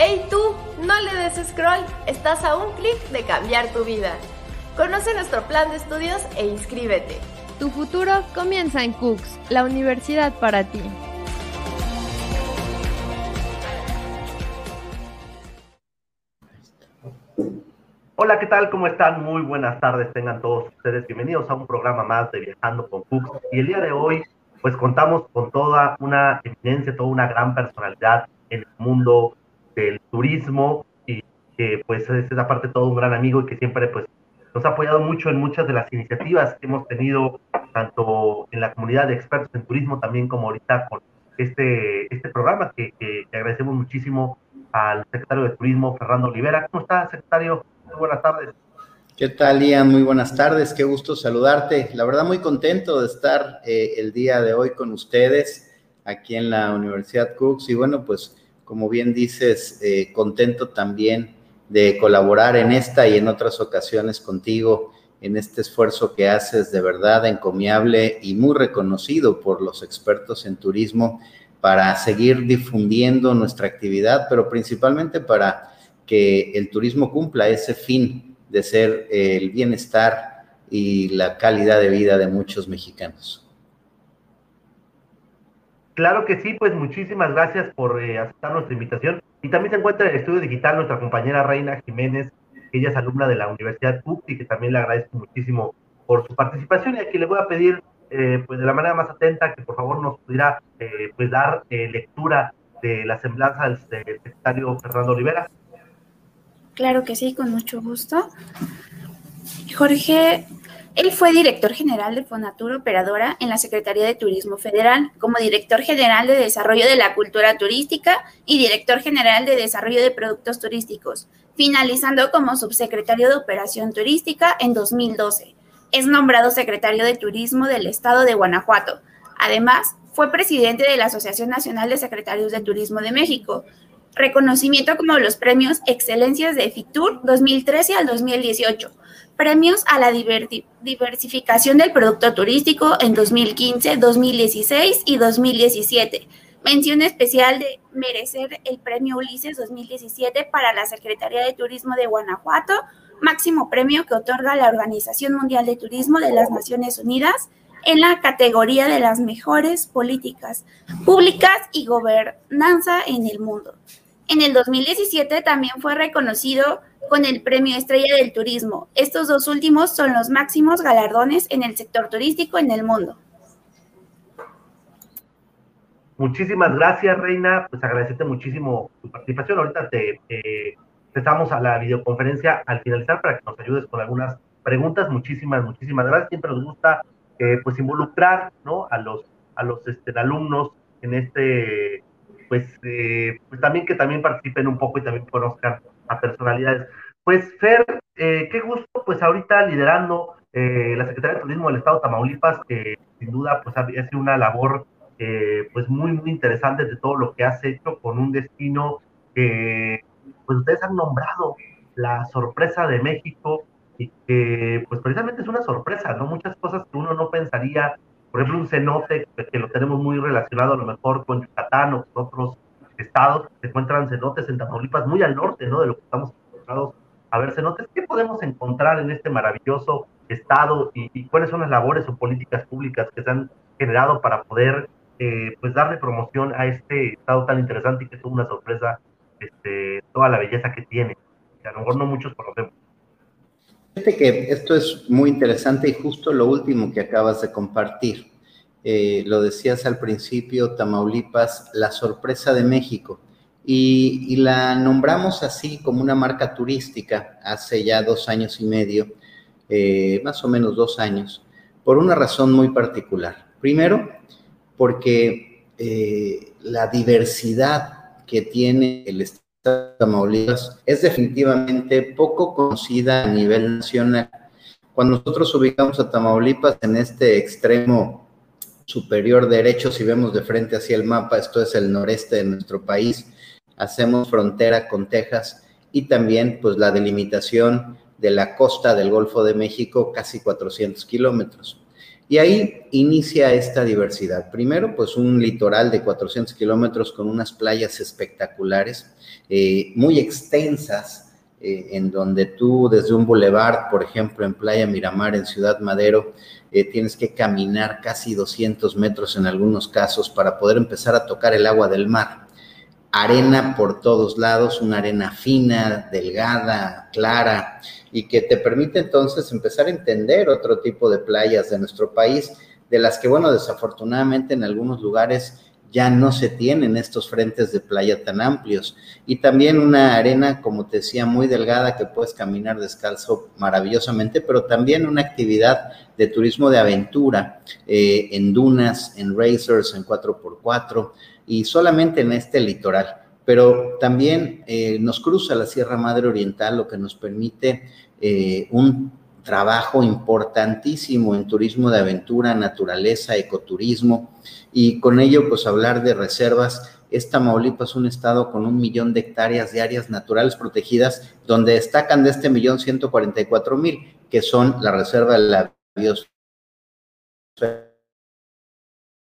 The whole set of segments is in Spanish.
¡Hey tú! No le des scroll, estás a un clic de cambiar tu vida. Conoce nuestro plan de estudios e inscríbete. Tu futuro comienza en Cooks, la universidad para ti. Hola, ¿qué tal? ¿Cómo están? Muy buenas tardes, tengan todos ustedes bienvenidos a un programa más de Viajando con Cooks. Y el día de hoy, pues contamos con toda una eminencia, toda una gran personalidad en el mundo del turismo y que pues es aparte todo un gran amigo y que siempre pues nos ha apoyado mucho en muchas de las iniciativas que hemos tenido tanto en la comunidad de expertos en turismo también como ahorita con este, este programa que, que, agradecemos muchísimo al secretario de Turismo, Fernando Olivera. ¿Cómo está, secretario? Muy buenas tardes. ¿Qué tal, Ian? Muy buenas tardes, qué gusto saludarte. La verdad, muy contento de estar eh, el día de hoy con ustedes aquí en la Universidad Cooks. Y bueno, pues como bien dices, eh, contento también de colaborar en esta y en otras ocasiones contigo en este esfuerzo que haces de verdad encomiable y muy reconocido por los expertos en turismo para seguir difundiendo nuestra actividad, pero principalmente para que el turismo cumpla ese fin de ser el bienestar y la calidad de vida de muchos mexicanos. Claro que sí, pues muchísimas gracias por eh, aceptar nuestra invitación. Y también se encuentra en el estudio digital nuestra compañera Reina Jiménez, que ella es alumna de la Universidad CUC y que también le agradezco muchísimo por su participación. Y aquí le voy a pedir, eh, pues de la manera más atenta, que por favor nos pudiera eh, pues dar lectura de la semblanza del, del secretario Fernando Olivera. Claro que sí, con mucho gusto. Jorge él fue director general de Fonatur Operadora en la Secretaría de Turismo Federal, como director general de Desarrollo de la Cultura Turística y director general de Desarrollo de Productos Turísticos, finalizando como subsecretario de Operación Turística en 2012. Es nombrado secretario de Turismo del Estado de Guanajuato. Además, fue presidente de la Asociación Nacional de Secretarios de Turismo de México, reconocimiento como los premios Excelencias de FITUR 2013 al 2018 premios a la diversificación del producto turístico en 2015, 2016 y 2017. Mención especial de merecer el premio Ulises 2017 para la Secretaría de Turismo de Guanajuato, máximo premio que otorga la Organización Mundial de Turismo de las Naciones Unidas en la categoría de las mejores políticas públicas y gobernanza en el mundo. En el 2017 también fue reconocido con el Premio Estrella del Turismo. Estos dos últimos son los máximos galardones en el sector turístico en el mundo. Muchísimas gracias, Reina. Pues agradecerte muchísimo tu participación. Ahorita te empezamos a la videoconferencia al finalizar para que nos ayudes con algunas preguntas. Muchísimas, muchísimas gracias. Siempre nos gusta eh, pues involucrar ¿no? a los, a los este, alumnos en este pues, eh, pues también que también participen un poco y también conozcan a personalidades. Pues Fer, eh, qué gusto, pues ahorita liderando eh, la Secretaría de Turismo del Estado de Tamaulipas, que sin duda pues ha sido una labor pues muy, muy interesante de todo lo que has hecho con un destino que pues ustedes han nombrado la sorpresa de México y que pues precisamente es una sorpresa, ¿no? Muchas cosas que uno no pensaría por ejemplo, un cenote que lo tenemos muy relacionado a lo mejor con Yucatán o con otros estados, se encuentran cenotes en Tamaulipas muy al norte, ¿no? De lo que estamos acostumbrados a ver cenotes. ¿Qué podemos encontrar en este maravilloso estado y, cuáles son las labores o políticas públicas que se han generado para poder, eh, pues, darle promoción a este estado tan interesante y que es una sorpresa, este, toda la belleza que tiene, que a lo mejor no muchos conocemos? que esto es muy interesante y justo lo último que acabas de compartir. Eh, lo decías al principio, Tamaulipas, la sorpresa de México. Y, la nombramos así como una marca turística hace ya dos años y medio, eh, más o menos dos años, por una razón muy particular. Primero, porque eh, la diversidad que tiene el Estado Tamaulipas es definitivamente poco conocida a nivel nacional. Cuando nosotros ubicamos a Tamaulipas en este extremo superior derecho, si vemos de frente hacia el mapa, esto es el noreste de nuestro país, hacemos frontera con Texas y también pues la delimitación de la costa del Golfo de México, casi 400 kilómetros. Y ahí inicia esta diversidad. Primero, pues un litoral de 400 kilómetros con unas playas espectaculares, eh, muy extensas, eh, en donde tú desde un bulevar, por ejemplo, en Playa Miramar, en Ciudad Madero, eh, tienes que caminar casi 200 metros en algunos casos para poder empezar a tocar el agua del mar. Arena por todos lados, una arena fina, delgada, clara, y que te permite entonces empezar a entender otro tipo de playas de nuestro país, de las que, bueno, desafortunadamente en algunos lugares ya no se tienen estos frentes de playa tan amplios. Y también una arena, como te decía, muy delgada que puedes caminar descalzo maravillosamente, pero también una actividad de turismo de aventura eh, en dunas, en racers, en 4x4 y solamente en este litoral pero también eh, nos cruza la Sierra Madre Oriental, lo que nos permite eh, un trabajo importantísimo en turismo de aventura, naturaleza, ecoturismo, y con ello, pues hablar de reservas. Es un estado con un millón de hectáreas de áreas naturales protegidas, donde destacan de este millón 144 mil, que son la reserva de la biosfera,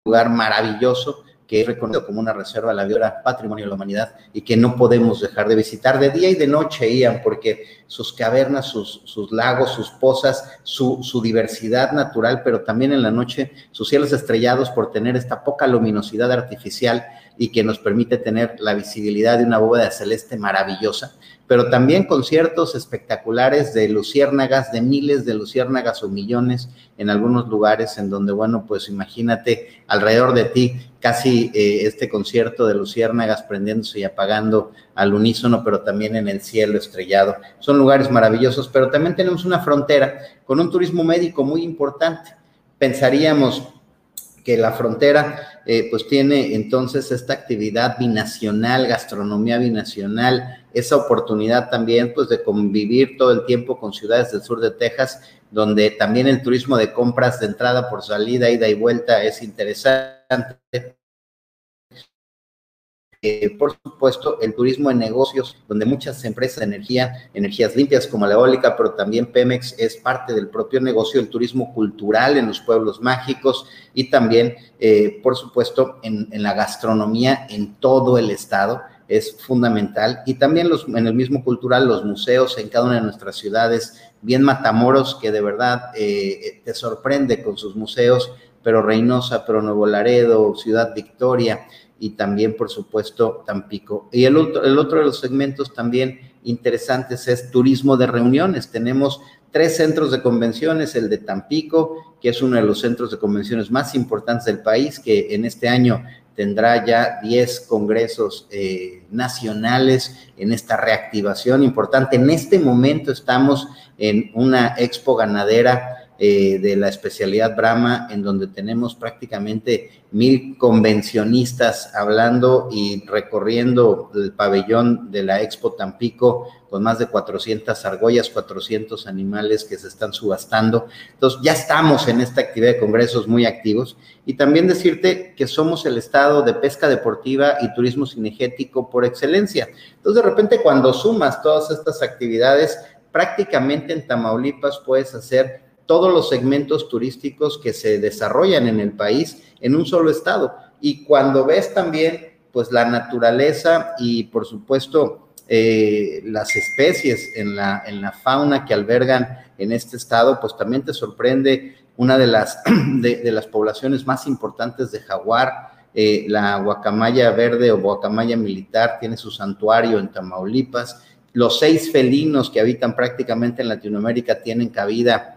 lugar maravilloso que es reconocido como una reserva de la biosfera, patrimonio de la humanidad y que no podemos dejar de visitar de día y de noche, Ian, porque sus cavernas, sus, sus lagos, sus pozas, su, su, diversidad natural, pero también en la noche sus cielos estrellados por tener esta poca luminosidad artificial y que nos permite tener la visibilidad de una bóveda celeste maravillosa, pero también conciertos espectaculares de luciérnagas, de miles de luciérnagas o millones en algunos lugares en donde, bueno, pues imagínate alrededor de ti casi eh, este concierto de luciérnagas prendiéndose y apagando al unísono, pero también en el cielo estrellado. Son lugares maravillosos, pero también tenemos una frontera con un turismo médico muy importante. Pensaríamos que la frontera eh, pues tiene entonces esta actividad binacional, gastronomía binacional, esa oportunidad también pues de convivir todo el tiempo con ciudades del sur de Texas, donde también el turismo de compras de entrada por salida, ida y vuelta es interesante. Eh, por supuesto, el turismo en negocios, donde muchas empresas de energía, energías limpias como la eólica, pero también Pemex es parte del propio negocio, el turismo cultural en los pueblos mágicos y también, eh, por supuesto, en, en, la gastronomía en todo el estado es fundamental. Y también los, en el mismo cultural, los museos en cada una de nuestras ciudades, bien Matamoros, que de verdad eh, te sorprende con sus museos, pero Reynosa, pero Nuevo Laredo, Ciudad Victoria, y también, por supuesto, Tampico. Y el otro, el otro de los segmentos también interesantes es turismo de reuniones. Tenemos tres centros de convenciones, el de Tampico, que es uno de los centros de convenciones más importantes del país, que en este año tendrá ya 10 congresos eh, nacionales en esta reactivación importante. En este momento estamos en una expo ganadera eh, de la especialidad Brahma, en donde tenemos prácticamente mil convencionistas hablando y recorriendo el pabellón de la Expo Tampico con más de 400 argollas, 400 animales que se están subastando. Entonces, ya estamos en esta actividad de congresos muy activos. Y también decirte que somos el estado de pesca deportiva y turismo cinegético por excelencia. Entonces, de repente, cuando sumas todas estas actividades, prácticamente en Tamaulipas puedes hacer todos los segmentos turísticos que se desarrollan en el país en un solo estado. Y cuando ves también, pues la naturaleza y por supuesto eh, las especies en la, en la fauna que albergan en este estado, pues también te sorprende una de las, de, las poblaciones más importantes de jaguar, eh, la guacamaya verde o guacamaya militar, tiene su santuario en Tamaulipas. Los seis felinos que habitan prácticamente en Latinoamérica tienen cabida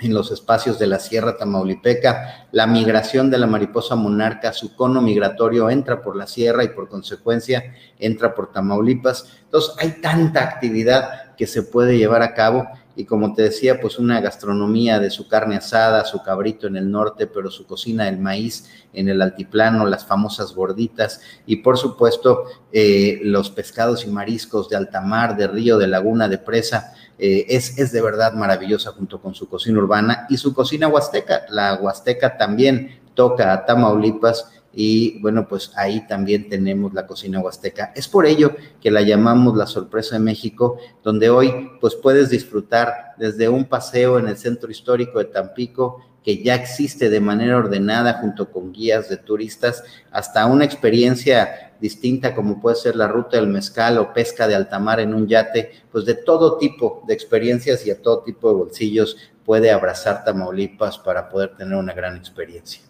en los espacios de la Sierra Tamaulipeca, la migración de la mariposa monarca, su cono migratorio entra por la sierra y por consecuencia entra por Tamaulipas. Entonces hay tanta actividad que se puede llevar a cabo y como te decía, pues una gastronomía de su carne asada, su cabrito en el norte, pero su cocina del maíz en el altiplano, las famosas gorditas y por supuesto eh, los pescados y mariscos de alta mar, de río, de laguna, de presa eh, es, es de verdad maravillosa junto con su cocina urbana y su cocina huasteca. La huasteca también toca a Tamaulipas y bueno, pues ahí también tenemos la cocina huasteca. Es por ello que la llamamos la sorpresa de México, donde hoy pues puedes disfrutar desde un paseo en el centro histórico de Tampico, que ya existe de manera ordenada junto con guías de turistas, hasta una experiencia distinta como puede ser la ruta del mezcal o pesca de alta mar en un yate, pues de todo tipo de experiencias y a todo tipo de bolsillos puede abrazar Tamaulipas para poder tener una gran experiencia.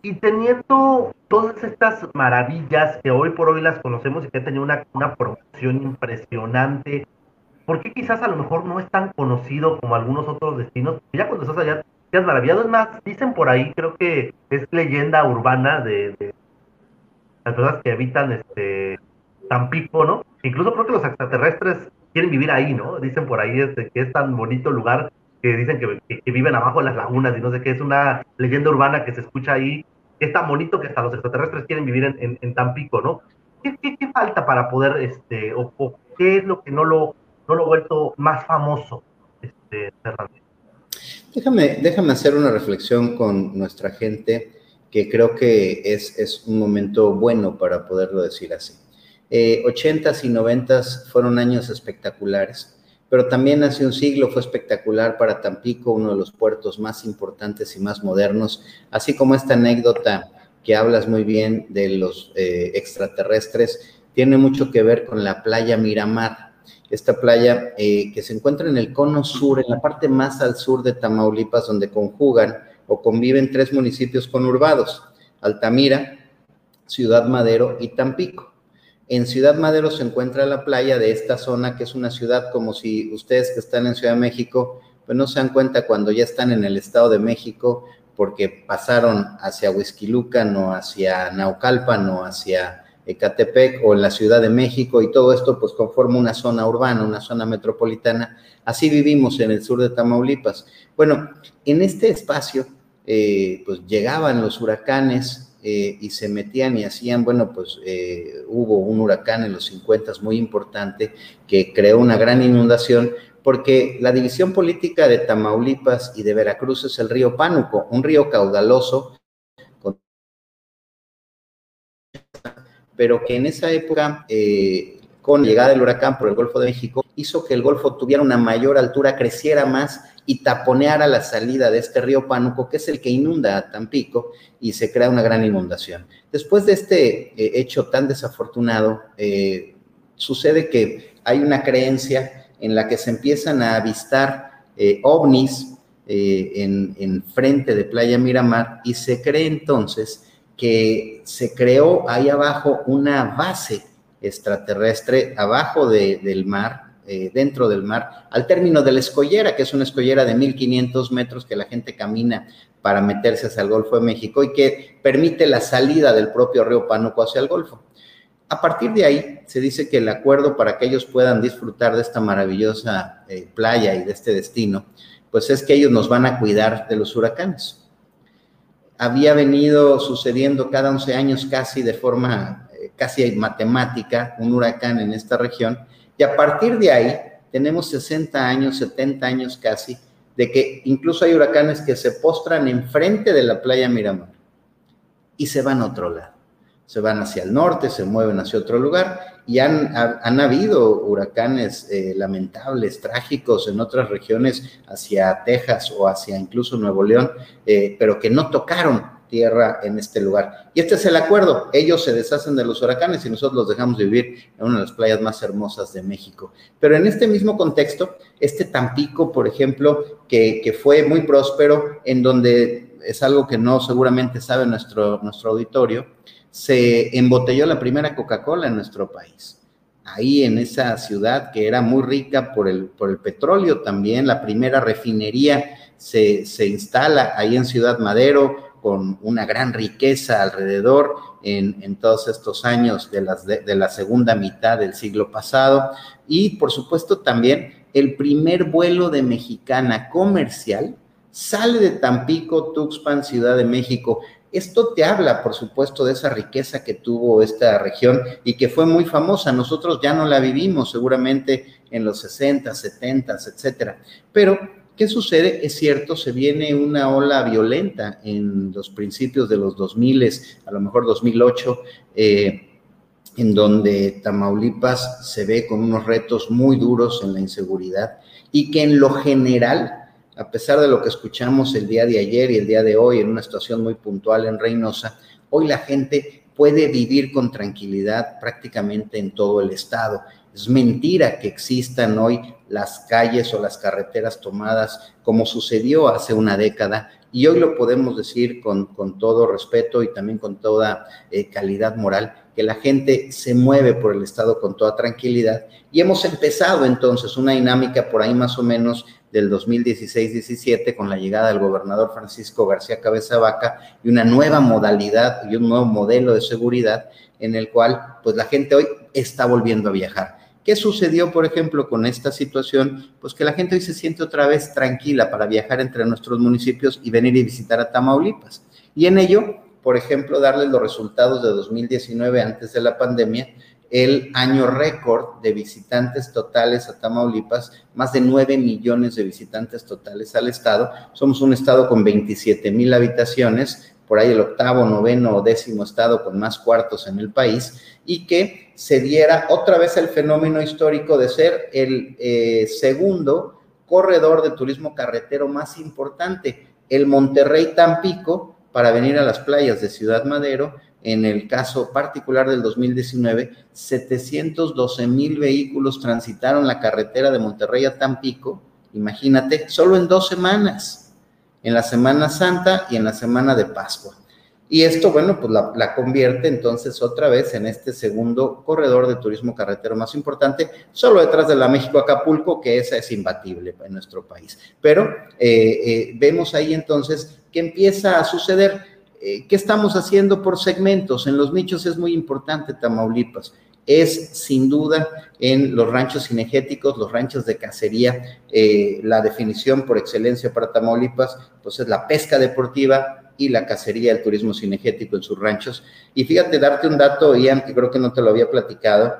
Y teniendo todas estas maravillas que hoy por hoy las conocemos y que han tenido una, una promoción impresionante, ¿por qué quizás a lo mejor no es tan conocido como algunos otros destinos? Ya cuando estás allá, te has maravillado. Es más, dicen por ahí, creo que es leyenda urbana de, las personas que habitan este Tampico, ¿no? Incluso creo que los extraterrestres quieren vivir ahí, ¿no? Dicen por ahí este, que es tan bonito lugar que dicen que, viven abajo de las lagunas y no sé qué, es una leyenda urbana que se escucha ahí, es tan bonito que hasta los extraterrestres quieren vivir en, Tampico, ¿no? ¿Qué, falta para poder, este, o, qué es lo que no lo, no lo ha vuelto más famoso, este, Déjame, déjame hacer una reflexión con nuestra gente que creo que es, es un momento bueno para poderlo decir así. Eh, 80s y 90s fueron años espectaculares, pero también hace un siglo fue espectacular para Tampico, uno de los puertos más importantes y más modernos, así como esta anécdota que hablas muy bien de los eh, extraterrestres, tiene mucho que ver con la playa Miramar. Esta playa eh, que se encuentra en el cono sur, en la parte más al sur de Tamaulipas, donde conjugan o conviven tres municipios conurbados, Altamira, Ciudad Madero y Tampico. En Ciudad Madero se encuentra la playa de esta zona, que es una ciudad como si ustedes que están en Ciudad de México, pues no se dan cuenta cuando ya están en el Estado de México, porque pasaron hacia Huizquilucan o hacia Naucalpan o hacia Ecatepec o en la Ciudad de México y todo esto pues conforma una zona urbana, una zona metropolitana. Así vivimos en el sur de Tamaulipas. Bueno, en este espacio eh, pues llegaban los huracanes eh, y se metían y hacían, bueno, pues eh, hubo un huracán en los 50 muy importante que creó una gran inundación porque la división política de Tamaulipas y de Veracruz es el río Pánuco, un río caudaloso, pero que en esa época, con la llegada del huracán por el Golfo de México, hizo que el Golfo tuviera una mayor altura, creciera más y taponear a la salida de este río Pánuco, que es el que inunda a Tampico y se crea una gran inundación. Después de este eh, hecho tan desafortunado, eh, sucede que hay una creencia en la que se empiezan a avistar eh, ovnis en, en frente de Playa Miramar y se cree entonces que se creó ahí abajo una base extraterrestre abajo del mar eh, dentro del mar, al término de la escollera, que es una escollera de 1500 metros que la gente camina para meterse hacia el Golfo de México y que permite la salida del propio río Pánuco hacia el Golfo. A partir de ahí, se dice que el acuerdo para que ellos puedan disfrutar de esta maravillosa eh, playa y de este destino, pues es que ellos nos van a cuidar de los huracanes. Había venido sucediendo cada 11 años casi de forma eh, casi matemática un huracán en esta región y a partir de ahí, tenemos 60 años, 70 años casi, de que incluso hay huracanes que se postran enfrente de la playa Miramar y se van a otro lado. Se van hacia el norte, se mueven hacia otro lugar y han, habido huracanes eh, lamentables, trágicos en otras regiones, hacia Texas o hacia incluso Nuevo León, eh, pero que no tocaron tierra en este lugar. Y este es el acuerdo. Ellos se deshacen de los huracanes y nosotros los dejamos vivir en una de las playas más hermosas de México. Pero en este mismo contexto, este Tampico, por ejemplo, que, que fue muy próspero, en donde es algo que no seguramente sabe nuestro, nuestro auditorio, se embotelló la primera Coca-Cola en nuestro país. Ahí en esa ciudad que era muy rica por el, por el petróleo también, la primera refinería se, se instala ahí en Ciudad Madero, con una gran riqueza alrededor en, todos estos años de, las, de, la segunda mitad del siglo pasado. Y por supuesto también el primer vuelo de mexicana comercial sale de Tampico, Tuxpan, Ciudad de México. Esto te habla, por supuesto, de esa riqueza que tuvo esta región y que fue muy famosa. Nosotros ya no la vivimos seguramente en los 60, 70, etcétera. Pero ¿Qué sucede? Es cierto, se viene una ola violenta en los principios de los 2000, a lo mejor 2008, eh, en donde Tamaulipas se ve con unos retos muy duros en la inseguridad y que en lo general a pesar de lo que escuchamos el día de ayer y el día de hoy en una situación muy puntual en Reynosa, hoy la gente puede vivir con tranquilidad prácticamente en todo el estado. Es mentira que existan hoy las calles o las carreteras tomadas como sucedió hace una década y hoy lo podemos decir con, con todo respeto y también con toda eh, calidad moral, que la gente se mueve por el Estado con toda tranquilidad. Y hemos empezado entonces una dinámica por ahí más o menos del 2016-17 con la llegada del gobernador Francisco García Cabeza Vaca y una nueva modalidad y un nuevo modelo de seguridad en el cual pues la gente hoy está volviendo a viajar. ¿Qué sucedió, por ejemplo, con esta situación? Pues que la gente hoy se siente otra vez tranquila para viajar entre nuestros municipios y venir y visitar a Tamaulipas. Y en ello, por ejemplo, darles los resultados de 2019 antes de la pandemia, el año récord de visitantes totales a Tamaulipas, más de 9 millones de visitantes totales al estado. Somos un estado con 27 mil habitaciones, por ahí el octavo, noveno o décimo estado con más cuartos en el país, y que se diera otra vez el fenómeno histórico de ser el eh, segundo corredor de turismo carretero más importante, el Monterrey Tampico, para venir a las playas de Ciudad Madero. En el caso particular del 2019, 712 mil vehículos transitaron la carretera de Monterrey a Tampico, imagínate, solo en dos semanas en la Semana Santa y en la Semana de Pascua. Y esto, bueno, pues la, convierte entonces otra vez en este segundo corredor de turismo carretero más importante, solo detrás de la México-Acapulco, que esa es imbatible en nuestro país. Pero eh, eh, vemos ahí entonces que empieza a suceder. Eh, ¿Qué estamos haciendo por segmentos? En los nichos es muy importante Tamaulipas es sin duda en los ranchos cinegéticos, los ranchos de cacería, eh, la definición por excelencia para Tamaulipas, pues es la pesca deportiva y la cacería, el turismo cinegético en sus ranchos. Y fíjate, darte un dato, Ian, que creo que no te lo había platicado,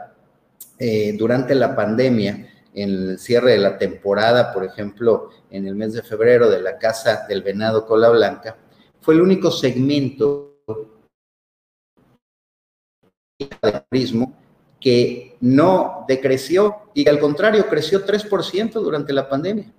eh, durante la pandemia, en el cierre de la temporada, por ejemplo, en el mes de febrero de la Casa del Venado Cola Blanca, fue el único segmento de turismo que no decreció y al contrario creció 3% durante la pandemia.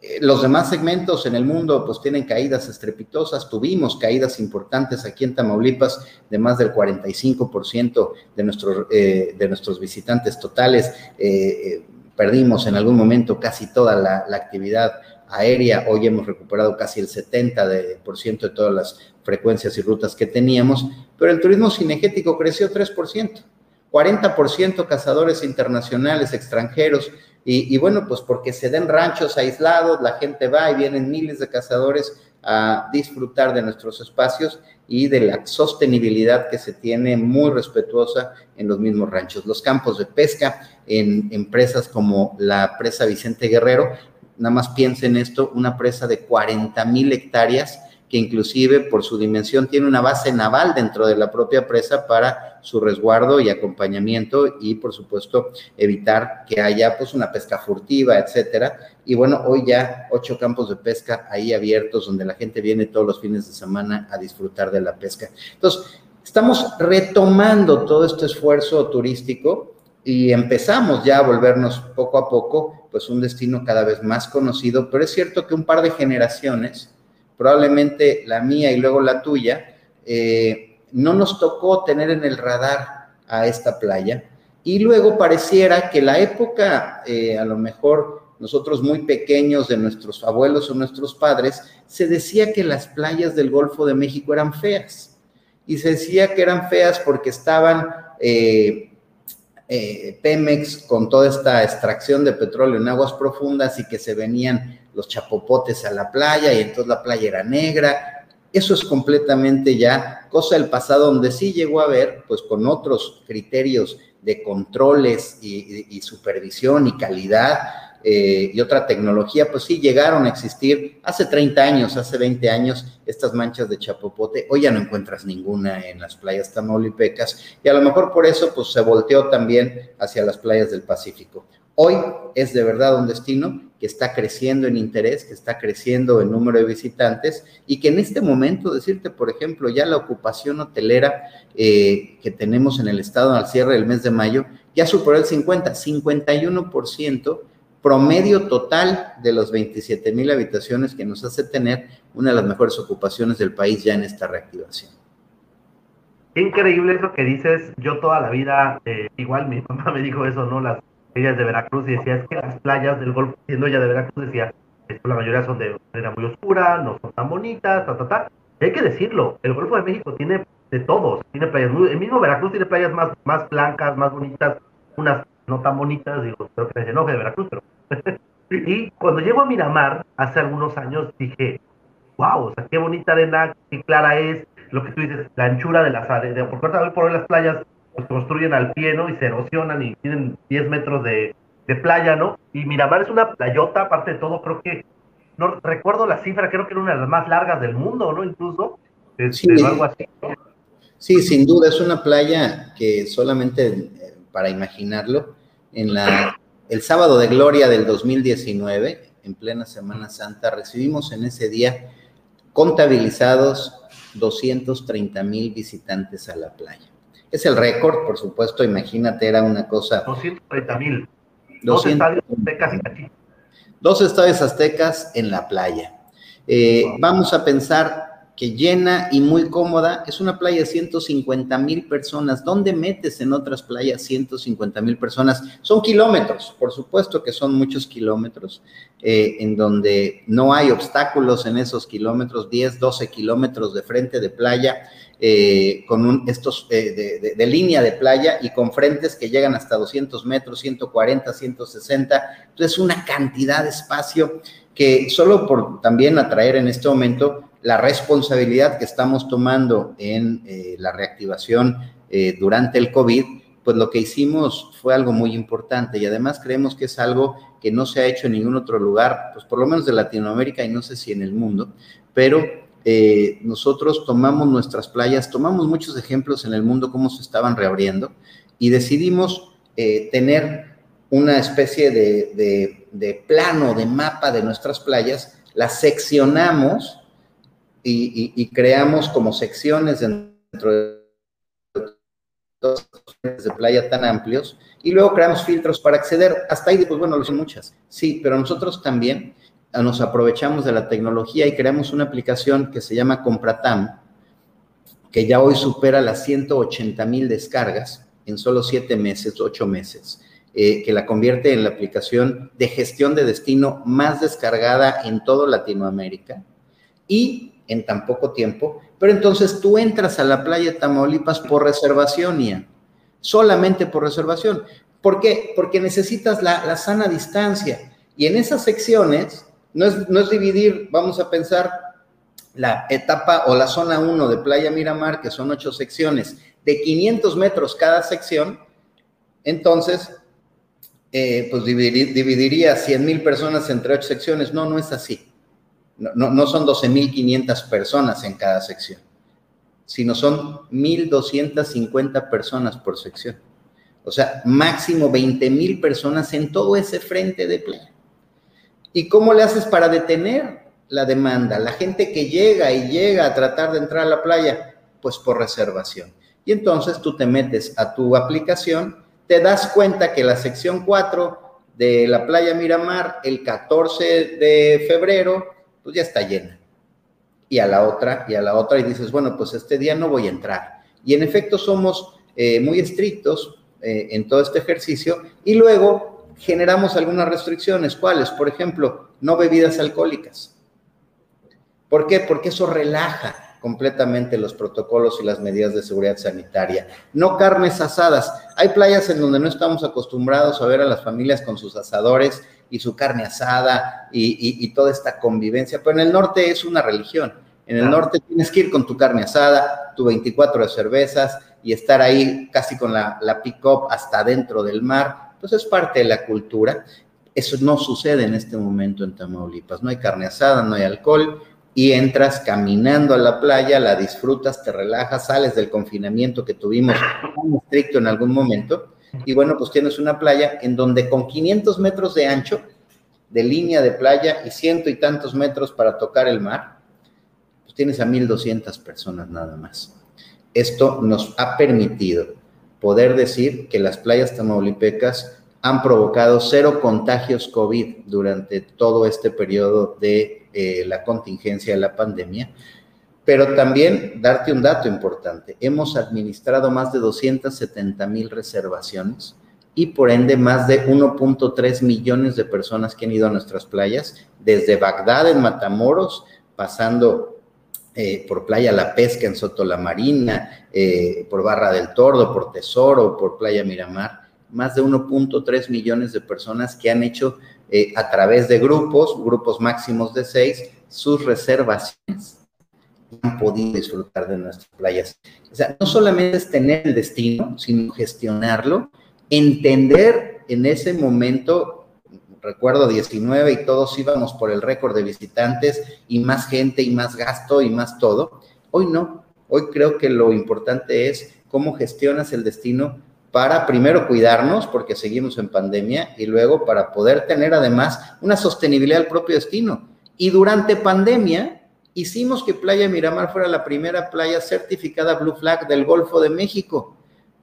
Eh, los demás segmentos en el mundo pues tienen caídas estrepitosas, tuvimos caídas importantes aquí en Tamaulipas de más del 45% de nuestros, eh, de nuestros visitantes totales, eh, perdimos en algún momento casi toda la, la, actividad aérea, hoy hemos recuperado casi el 70% de, todas las frecuencias y rutas que teníamos, pero el turismo cinegético creció 3%. 40% cazadores internacionales, extranjeros, y, bueno, pues porque se den ranchos aislados, la gente va y vienen miles de cazadores a disfrutar de nuestros espacios y de la sostenibilidad que se tiene muy respetuosa en los mismos ranchos. Los campos de pesca en empresas como la presa Vicente Guerrero, nada más piensen esto, una presa de 40 mil hectáreas que inclusive por su dimensión tiene una base naval dentro de la propia presa para su resguardo y acompañamiento y por supuesto evitar que haya pues una pesca furtiva, etcétera. Y bueno, hoy ya ocho campos de pesca ahí abiertos donde la gente viene todos los fines de semana a disfrutar de la pesca. Entonces, estamos retomando todo este esfuerzo turístico y empezamos ya a volvernos poco a poco pues un destino cada vez más conocido, pero es cierto que un par de generaciones probablemente la mía y luego la tuya, eh, no nos tocó tener en el radar a esta playa. Y luego pareciera que la época, eh, a lo mejor nosotros muy pequeños de nuestros abuelos o nuestros padres, se decía que las playas del Golfo de México eran feas. Y se decía que eran feas porque estaban eh, Pemex con toda esta extracción de petróleo en aguas profundas y que se venían los chapopotes a la playa y entonces la playa era negra. Eso es completamente ya cosa del pasado, donde sí llegó a haber, pues con otros criterios de controles y, supervisión y calidad eh, y otra tecnología, pues sí llegaron a existir hace 30 años, hace 20 años, estas manchas de chapopote. Hoy ya no encuentras ninguna en las playas tamaulipecas y a lo mejor por eso pues se volteó también hacia las playas del Pacífico. Hoy es de verdad un destino que está creciendo en interés, que está creciendo en número de visitantes y que en este momento, decirte, por ejemplo, ya la ocupación hotelera eh, que tenemos en el estado al cierre del mes de mayo ya superó el 50, 51% promedio total de los 27 mil habitaciones que nos hace tener una de las mejores ocupaciones del país ya en esta reactivación. increíble eso que dices. Yo toda la vida, eh, igual mi mamá me dijo eso, ¿no? Las ellas de Veracruz y decía, es que las playas del Golfo, siendo ella de Veracruz, decía, la mayoría son de arena muy oscura, no son tan bonitas, ta, ta, ta. hay que decirlo, el Golfo de México tiene de todos, tiene playas el mismo Veracruz tiene playas más, más blancas, más bonitas, unas no tan bonitas, digo, creo que se enoje de Veracruz, pero... y cuando llego a Miramar, hace algunos años, dije, wow, o sea, qué bonita arena, qué clara es, lo que tú dices, la anchura de las arenas, porque hoy por hoy las playas pues construyen al pie, ¿no? Y se erosionan y tienen 10 metros de, de playa, ¿no? Y Miramar es una playota, aparte de todo, creo que, no recuerdo la cifra, creo que era una de las más largas del mundo, ¿no? Incluso, este, sí, algo así. Sí, sin duda, es una playa que solamente, eh, para imaginarlo, en la, el sábado de gloria del 2019, en plena Semana Santa, recibimos en ese día contabilizados 230 mil visitantes a la playa. Es el récord, por supuesto, imagínate, era una cosa... 230 mil. Dos estadios aztecas Dos estadios aztecas en la playa. Eh, vamos a pensar que llena y muy cómoda. Es una playa de 150 mil personas. ¿Dónde metes en otras playas 150 mil personas? Son kilómetros, por supuesto que son muchos kilómetros, eh, en donde no hay obstáculos en esos kilómetros, 10, 12 kilómetros de frente de playa. Eh, con estos eh, de, línea de playa y con frentes que llegan hasta 200 metros, 140, 160. Entonces, una cantidad de espacio que solo por también atraer en este momento la responsabilidad que estamos tomando en eh, la reactivación eh, durante el COVID, pues lo que hicimos fue algo muy importante y además creemos que es algo que no se ha hecho en ningún otro lugar, pues por lo menos de Latinoamérica y no sé si en el mundo, pero eh, nosotros tomamos nuestras playas, tomamos muchos ejemplos en el mundo cómo se estaban reabriendo y decidimos tener una especie de, de plano, de mapa de nuestras playas, las seccionamos y, creamos como secciones dentro de dos de playa tan amplios y luego creamos filtros para acceder. Hasta ahí, pues bueno, lo son muchas. Sí, pero nosotros también nos aprovechamos de la tecnología y creamos una aplicación que se llama Compratam, que ya hoy supera las 180 mil descargas en solo siete meses, ocho meses, eh, que la convierte en la aplicación de gestión de destino más descargada en toda Latinoamérica. Y en tan poco tiempo, pero entonces tú entras a la playa de Tamaulipas por reservación, ya, solamente por reservación. ¿Por qué? Porque necesitas la, sana distancia. Y en esas secciones, no es, no es dividir, vamos a pensar, la etapa o la zona 1 de Playa Miramar, que son ocho secciones, de 500 metros cada sección, entonces, eh, pues dividiría 100 mil personas entre ocho secciones. No, no es así. No, no, son 12.500 personas en cada sección, sino son 1.250 personas por sección. O sea, máximo 20.000 personas en todo ese frente de playa. ¿Y cómo le haces para detener la demanda? La gente que llega y llega a tratar de entrar a la playa, pues por reservación. Y entonces tú te metes a tu aplicación, te das cuenta que la sección 4 de la playa Miramar, el 14 de febrero, pues ya está llena. Y a la otra, y a la otra, y dices, bueno, pues este día no voy a entrar. Y en efecto somos eh, muy estrictos eh, en todo este ejercicio y luego generamos algunas restricciones. ¿Cuáles? Por ejemplo, no bebidas alcohólicas. ¿Por qué? Porque eso relaja completamente los protocolos y las medidas de seguridad sanitaria. No carnes asadas. Hay playas en donde no estamos acostumbrados a ver a las familias con sus asadores y su carne asada y, toda esta convivencia. Pero en el norte es una religión. En el norte tienes que ir con tu carne asada, tu 24 de cervezas y estar ahí casi con la, la pick-up hasta dentro del mar. Pues es parte de la cultura. Eso no sucede en este momento en Tamaulipas. No hay carne asada, no hay alcohol y entras caminando a la playa, la disfrutas, te relajas, sales del confinamiento que tuvimos muy estricto en algún momento y bueno, pues tienes una playa en donde con 500 metros de ancho, de línea de playa y ciento y tantos metros para tocar el mar, pues tienes a 1.200 personas nada más. Esto nos ha permitido poder decir que las playas tamaulipecas han provocado cero contagios COVID durante todo este periodo de eh, la contingencia de la pandemia. Pero también darte un dato importante, hemos administrado más de 270 mil reservaciones y por ende más de 1.3 millones de personas que han ido a nuestras playas, desde Bagdad en Matamoros, pasando eh, por Playa La Pesca en Soto La Marina, eh, por Barra del Tordo, por Tesoro, por Playa Miramar, más de 1.3 millones de personas que han hecho eh, a través de grupos, grupos máximos de seis, sus reservaciones han podido disfrutar de nuestras playas. O sea, no solamente es tener el destino, sino gestionarlo, entender en ese momento, recuerdo 19 y todos íbamos por el récord de visitantes y más gente y más gasto y más todo. Hoy no, hoy creo que lo importante es cómo gestionas el destino para primero cuidarnos porque seguimos en pandemia y luego para poder tener además una sostenibilidad del propio destino. Y durante pandemia hicimos que Playa Miramar fuera la primera playa certificada Blue Flag del Golfo de México.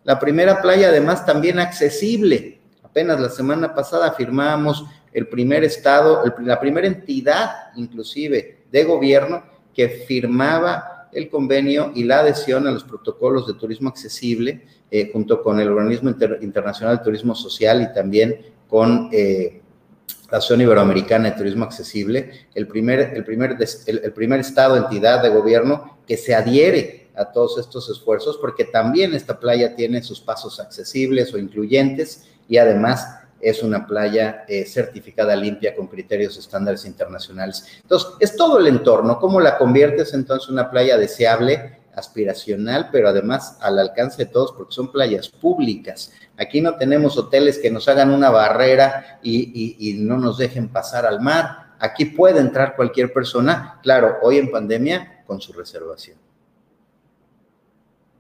La primera playa además también accesible. Apenas la semana pasada firmamos el primer estado, la primera entidad inclusive de gobierno que firmaba el convenio y la adhesión a los protocolos de turismo accesible eh, junto con el Organismo Internacional de Turismo Social y también con eh, la Asociación Iberoamericana de Turismo Accesible, el primer, el, primer, el, primer estado, entidad de gobierno que se adhiere a todos estos esfuerzos, porque también esta playa tiene sus pasos accesibles o incluyentes y además es una playa eh, certificada limpia con criterios estándares internacionales. Entonces, es todo el entorno, cómo la conviertes entonces en una playa deseable aspiracional, pero además al alcance de todos porque son playas públicas. Aquí no tenemos hoteles que nos hagan una barrera y, no nos dejen pasar al mar. Aquí puede entrar cualquier persona, claro, hoy en pandemia, con su reservación.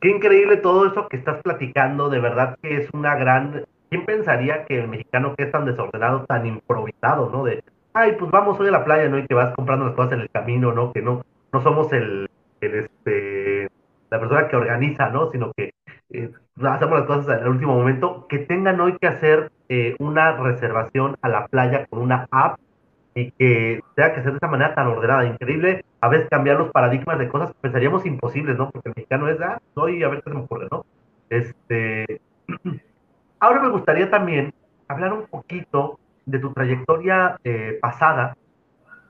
Qué increíble todo eso que estás platicando, de verdad que es una gran... ¿Quién pensaría que el mexicano que es tan desordenado, tan improvisado, ¿no? De, ay, pues vamos hoy a la playa, ¿no? Y que vas comprando las cosas en el camino, ¿no? Que no, no somos el, este, la persona que organiza, ¿no? Sino que eh, hacemos las cosas el último momento, que tengan hoy que hacer eh, una reservación a la playa con una app y que tenga que ser de esa manera tan ordenada, increíble, a veces cambiar los paradigmas de cosas que pensaríamos imposibles, ¿no? Porque el mexicano es, ah, soy, a ver qué se me ocurre, ¿no? Este, ahora me gustaría también hablar un poquito de tu trayectoria eh, pasada,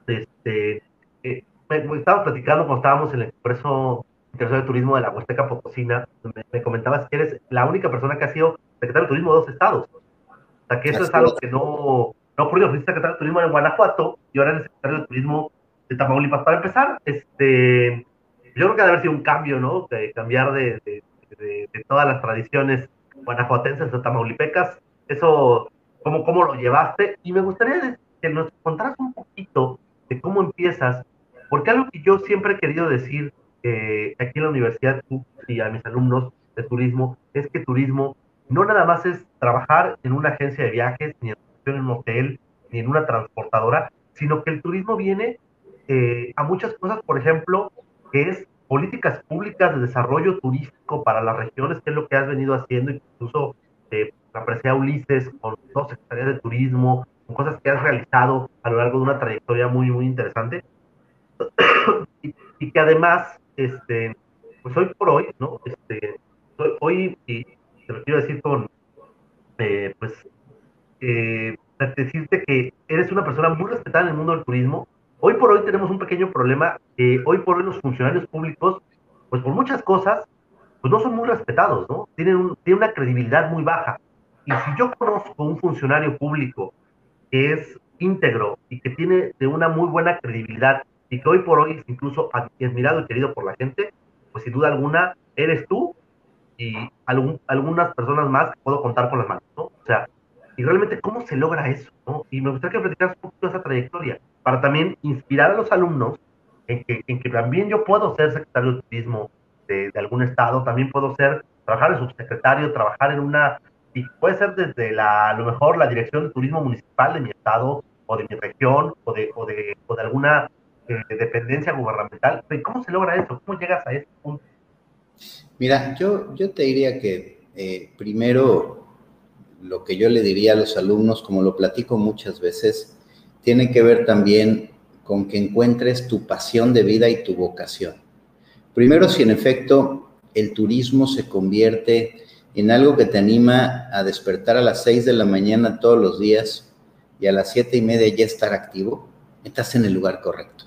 este, eh, me, estábamos platicando cuando estábamos en el Expreso Internacional de Turismo de la Huasteca Potosina, me, comentabas que eres la única persona que ha sido secretario de turismo de dos estados. O sea, que eso es algo que no, no ocurrió. Fuiste secretario de turismo en Guanajuato y ahora eres secretario de turismo de Tamaulipas. Para empezar, este, yo creo que debe haber sido un cambio, ¿no? De cambiar de, de, todas las tradiciones guanajuatenses o tamaulipecas. Eso, ¿cómo, ¿cómo lo llevaste? Y me gustaría que nos contaras un poquito de cómo empiezas porque algo que yo siempre he querido decir eh, aquí en la universidad y a mis alumnos de turismo es que turismo no nada más es trabajar en una agencia de viajes, ni en un hotel, ni en una transportadora, sino que el turismo viene eh, a muchas cosas, por ejemplo, que es políticas públicas de desarrollo turístico para las regiones, que es lo que has venido haciendo, incluso eh, aprecié a Ulises con dos secretarías de turismo, con cosas que has realizado a lo largo de una trayectoria muy, muy interesante. Y, que además, este, pues hoy por hoy, ¿no? Este, hoy, y te lo quiero decir con, eh, pues, eh, decirte que eres una persona muy respetada en el mundo del turismo. Hoy por hoy tenemos un pequeño problema. hoy por hoy los funcionarios públicos, pues por muchas cosas, pues no son muy respetados, ¿no? Tienen, un, tienen una credibilidad muy baja. Y si yo conozco un funcionario público que es íntegro y que tiene de una muy buena credibilidad y que hoy por hoy es incluso admirado y querido por la gente, pues sin duda alguna eres tú y algunas personas más que puedo contar con las manos, ¿no? O sea, y realmente cómo se logra eso, ¿no? Y me gustaría que platicaras un poquito esa trayectoria para también inspirar a los alumnos en que, en que también yo puedo ser secretario de turismo de, de algún estado, también puedo ser, trabajar en subsecretario, trabajar en una, y puede ser desde la, a lo mejor la dirección de turismo municipal de mi estado o de mi región o de, o de, o de alguna dependencia gubernamental. ¿Cómo se logra eso? ¿Cómo llegas a ese punto? Mira, yo, yo te diría que eh, primero lo que yo le diría a los alumnos, como lo platico muchas veces, tiene que ver también con que encuentres tu pasión de vida y tu vocación. Primero, si en efecto el turismo se convierte en algo que te anima a despertar a las 6 de la mañana todos los días y a las siete y media ya estar activo, estás en el lugar correcto.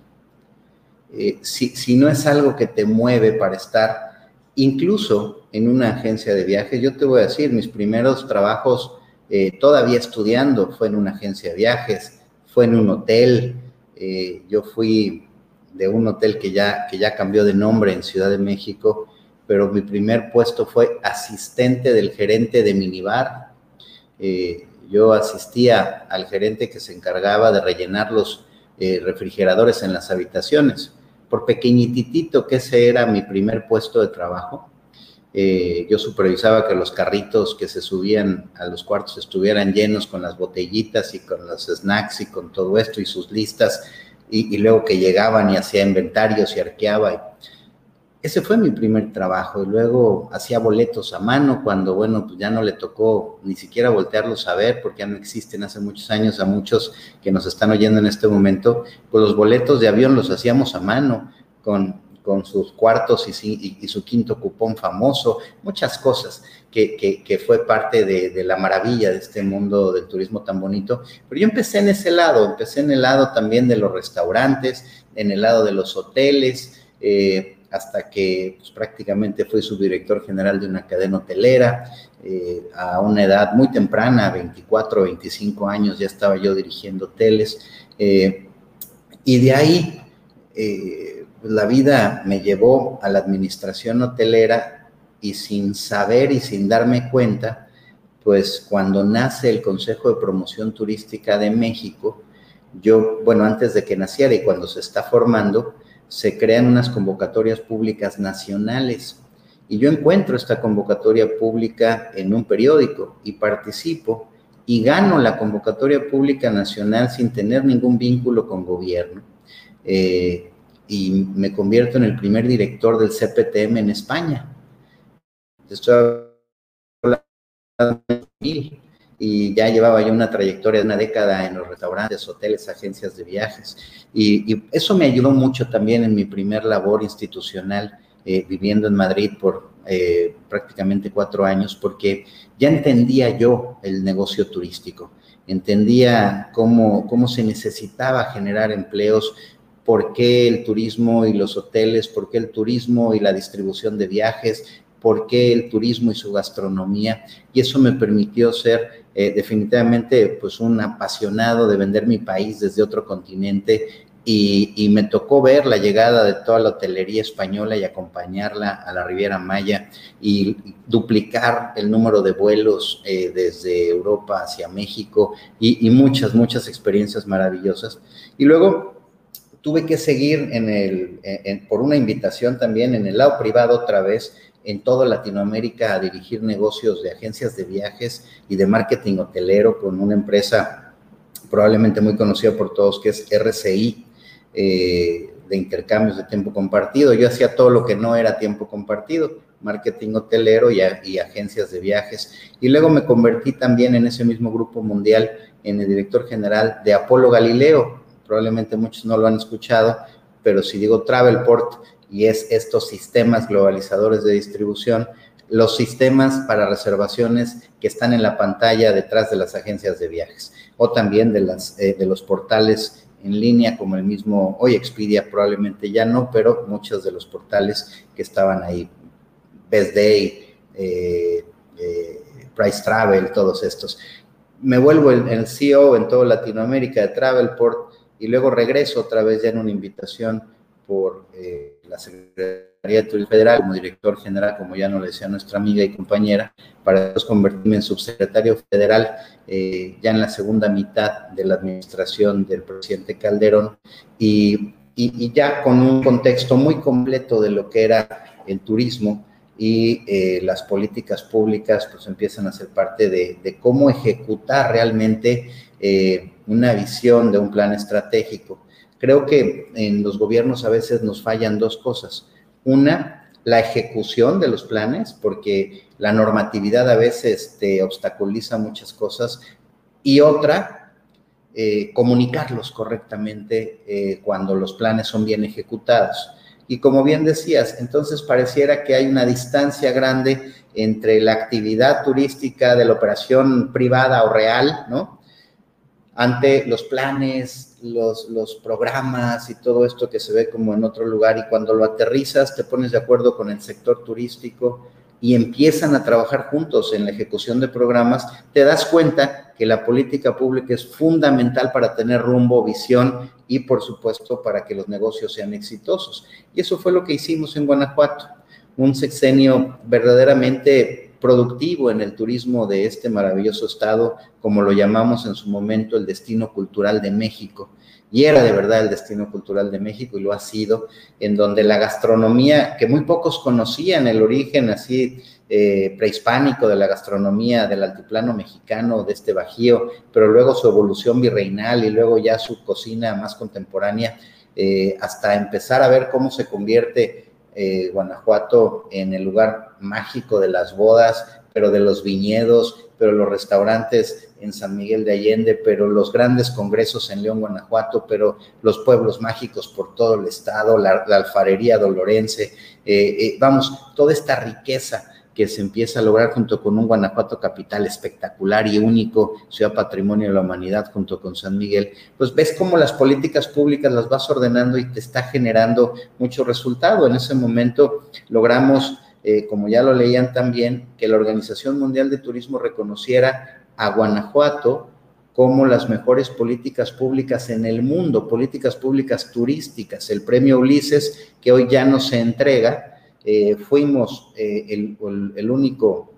Eh, si, si no es algo que te mueve para estar incluso en una agencia de viajes, yo te voy a decir, mis primeros trabajos eh, todavía estudiando fue en una agencia de viajes, fue en un hotel, eh, yo fui de un hotel que ya, que ya cambió de nombre en Ciudad de México, pero mi primer puesto fue asistente del gerente de minibar. Yo asistía al gerente que se encargaba de rellenar los refrigeradores en las habitaciones. Por pequeñitito que ese era mi primer puesto de trabajo, yo supervisaba que los carritos que se subían a los cuartos estuvieran llenos con las botellitas y con los snacks y con todo esto y sus listas y, luego que llegaban y hacía inventarios y arqueaba. Ese fue mi primer trabajo. Y luego hacía boletos a mano cuando, bueno, pues ya no le tocó ni siquiera voltearlos a ver porque ya no existen hace muchos años a muchos que nos están oyendo en este momento. Pues los boletos de avión los hacíamos a mano con con sus cuartos y, su quinto cupón famoso, muchas cosas que, fue parte de, la maravilla de este mundo del turismo tan bonito. Pero yo empecé en ese lado, empecé en el lado también de los restaurantes, en el lado de los hoteles, eh, hasta que pues, prácticamente fui subdirector general de una cadena hotelera. Eh, a una edad muy temprana, 24, 25 años, ya estaba yo dirigiendo hoteles. Eh, y de ahí pues, la vida me llevó a la administración hotelera y sin saber y sin darme cuenta, pues cuando nace el Consejo de Promoción Turística de México, yo, bueno, antes de que naciera y cuando se está formando, se crean unas convocatorias públicas nacionales. Y yo encuentro esta convocatoria pública en un periódico y participo y gano la convocatoria pública nacional sin tener ningún vínculo con gobierno. Eh, y me convierto en el primer director del CPTM en España. Estoy y ya llevaba yo una trayectoria de una década en los restaurantes, hoteles, agencias de viajes. Y, eso me ayudó mucho también en mi primer labor institucional eh, viviendo en Madrid por eh, prácticamente cuatro años, porque ya entendía yo el negocio turístico, entendía cómo, cómo se necesitaba generar empleos por qué el turismo y los hoteles, por qué el turismo y la distribución de viajes, por qué el turismo y su gastronomía. Y eso me permitió ser eh, definitivamente pues un apasionado de vender mi país desde otro continente y, me tocó ver la llegada de toda la hotelería española y acompañarla a la Riviera Maya y duplicar el número de vuelos eh, desde Europa hacia México y, y, muchas, muchas experiencias maravillosas. Y luego tuve que seguir en el, por una invitación también en el lado privado otra vez en toda Latinoamérica a dirigir negocios de agencias de viajes y de marketing hotelero con una empresa probablemente muy conocida por todos que es RCI, eh, de intercambios de tiempo compartido. Yo hacía todo lo que no era tiempo compartido, marketing hotelero y, y, agencias de viajes. Y luego me convertí también en ese mismo grupo mundial en el director general de Apolo Galileo, probablemente muchos no lo han escuchado, pero si digo Travelport y es estos sistemas globalizadores de distribución, los sistemas para reservaciones que están en la pantalla detrás de las agencias de viajes o también de, las, eh, de los portales en línea como el mismo, hoy Expedia probablemente ya no, pero muchos de los portales que estaban ahí, Best Day, eh, eh, Price Travel, todos estos. Me vuelvo el, CEO en toda Latinoamérica de Travelport y luego regreso otra vez ya en una invitación por eh, la Secretaría de Turismo Federal como director general, como ya nos decía nuestra amiga y compañera, para después convertirme en subsecretario federal eh, ya en la segunda mitad de la administración del presidente Calderón y, ya con un contexto muy completo de lo que era el turismo y eh, las políticas públicas pues empiezan a ser parte de, cómo ejecutar realmente una visión de un plan estratégico. Creo que en los gobiernos a veces nos fallan dos cosas. Una, la ejecución de los planes, porque la normatividad a veces te obstaculiza muchas cosas, y otra, eh, comunicarlos correctamente eh, cuando los planes son bien ejecutados. Y como bien decías, entonces pareciera que hay una distancia grande entre la actividad turística de la operación privada o real, ¿no? Ante los planes, los, los programas y todo esto que se ve como en otro lugar y cuando lo aterrizas te pones de acuerdo con el sector turístico y empiezan a trabajar juntos en la ejecución de programas, te das cuenta que la política pública es fundamental para tener rumbo, visión y por supuesto para que los negocios sean exitosos. Y eso fue lo que hicimos en Guanajuato, un sexenio verdaderamente productivo en el turismo de este maravilloso estado, como lo llamamos en su momento el destino cultural de México. Y era de verdad el destino cultural de México y lo ha sido, en donde la gastronomía, que muy pocos conocían el origen así eh, prehispánico de la gastronomía del altiplano mexicano, de este bajío, pero luego su evolución virreinal y luego ya su cocina más contemporánea, eh, hasta empezar a ver cómo se convierte eh, Guanajuato en el lugar mágico de las bodas, pero de los viñedos, pero los restaurantes en San Miguel de Allende, pero los grandes congresos en León, Guanajuato, pero los pueblos mágicos por todo el estado, la, alfarería dolorense, vamos, toda esta riqueza que se empieza a lograr junto con un Guanajuato capital espectacular y único, ciudad patrimonio de la humanidad junto con San Miguel, pues ves cómo las políticas públicas las vas ordenando y te está generando mucho resultado. En ese momento logramos, eh, como ya lo leían también, que la Organización Mundial de Turismo reconociera a Guanajuato como las mejores políticas públicas en el mundo, políticas públicas turísticas. El premio Ulises, que hoy ya no se entrega, eh, fuimos eh, el, único,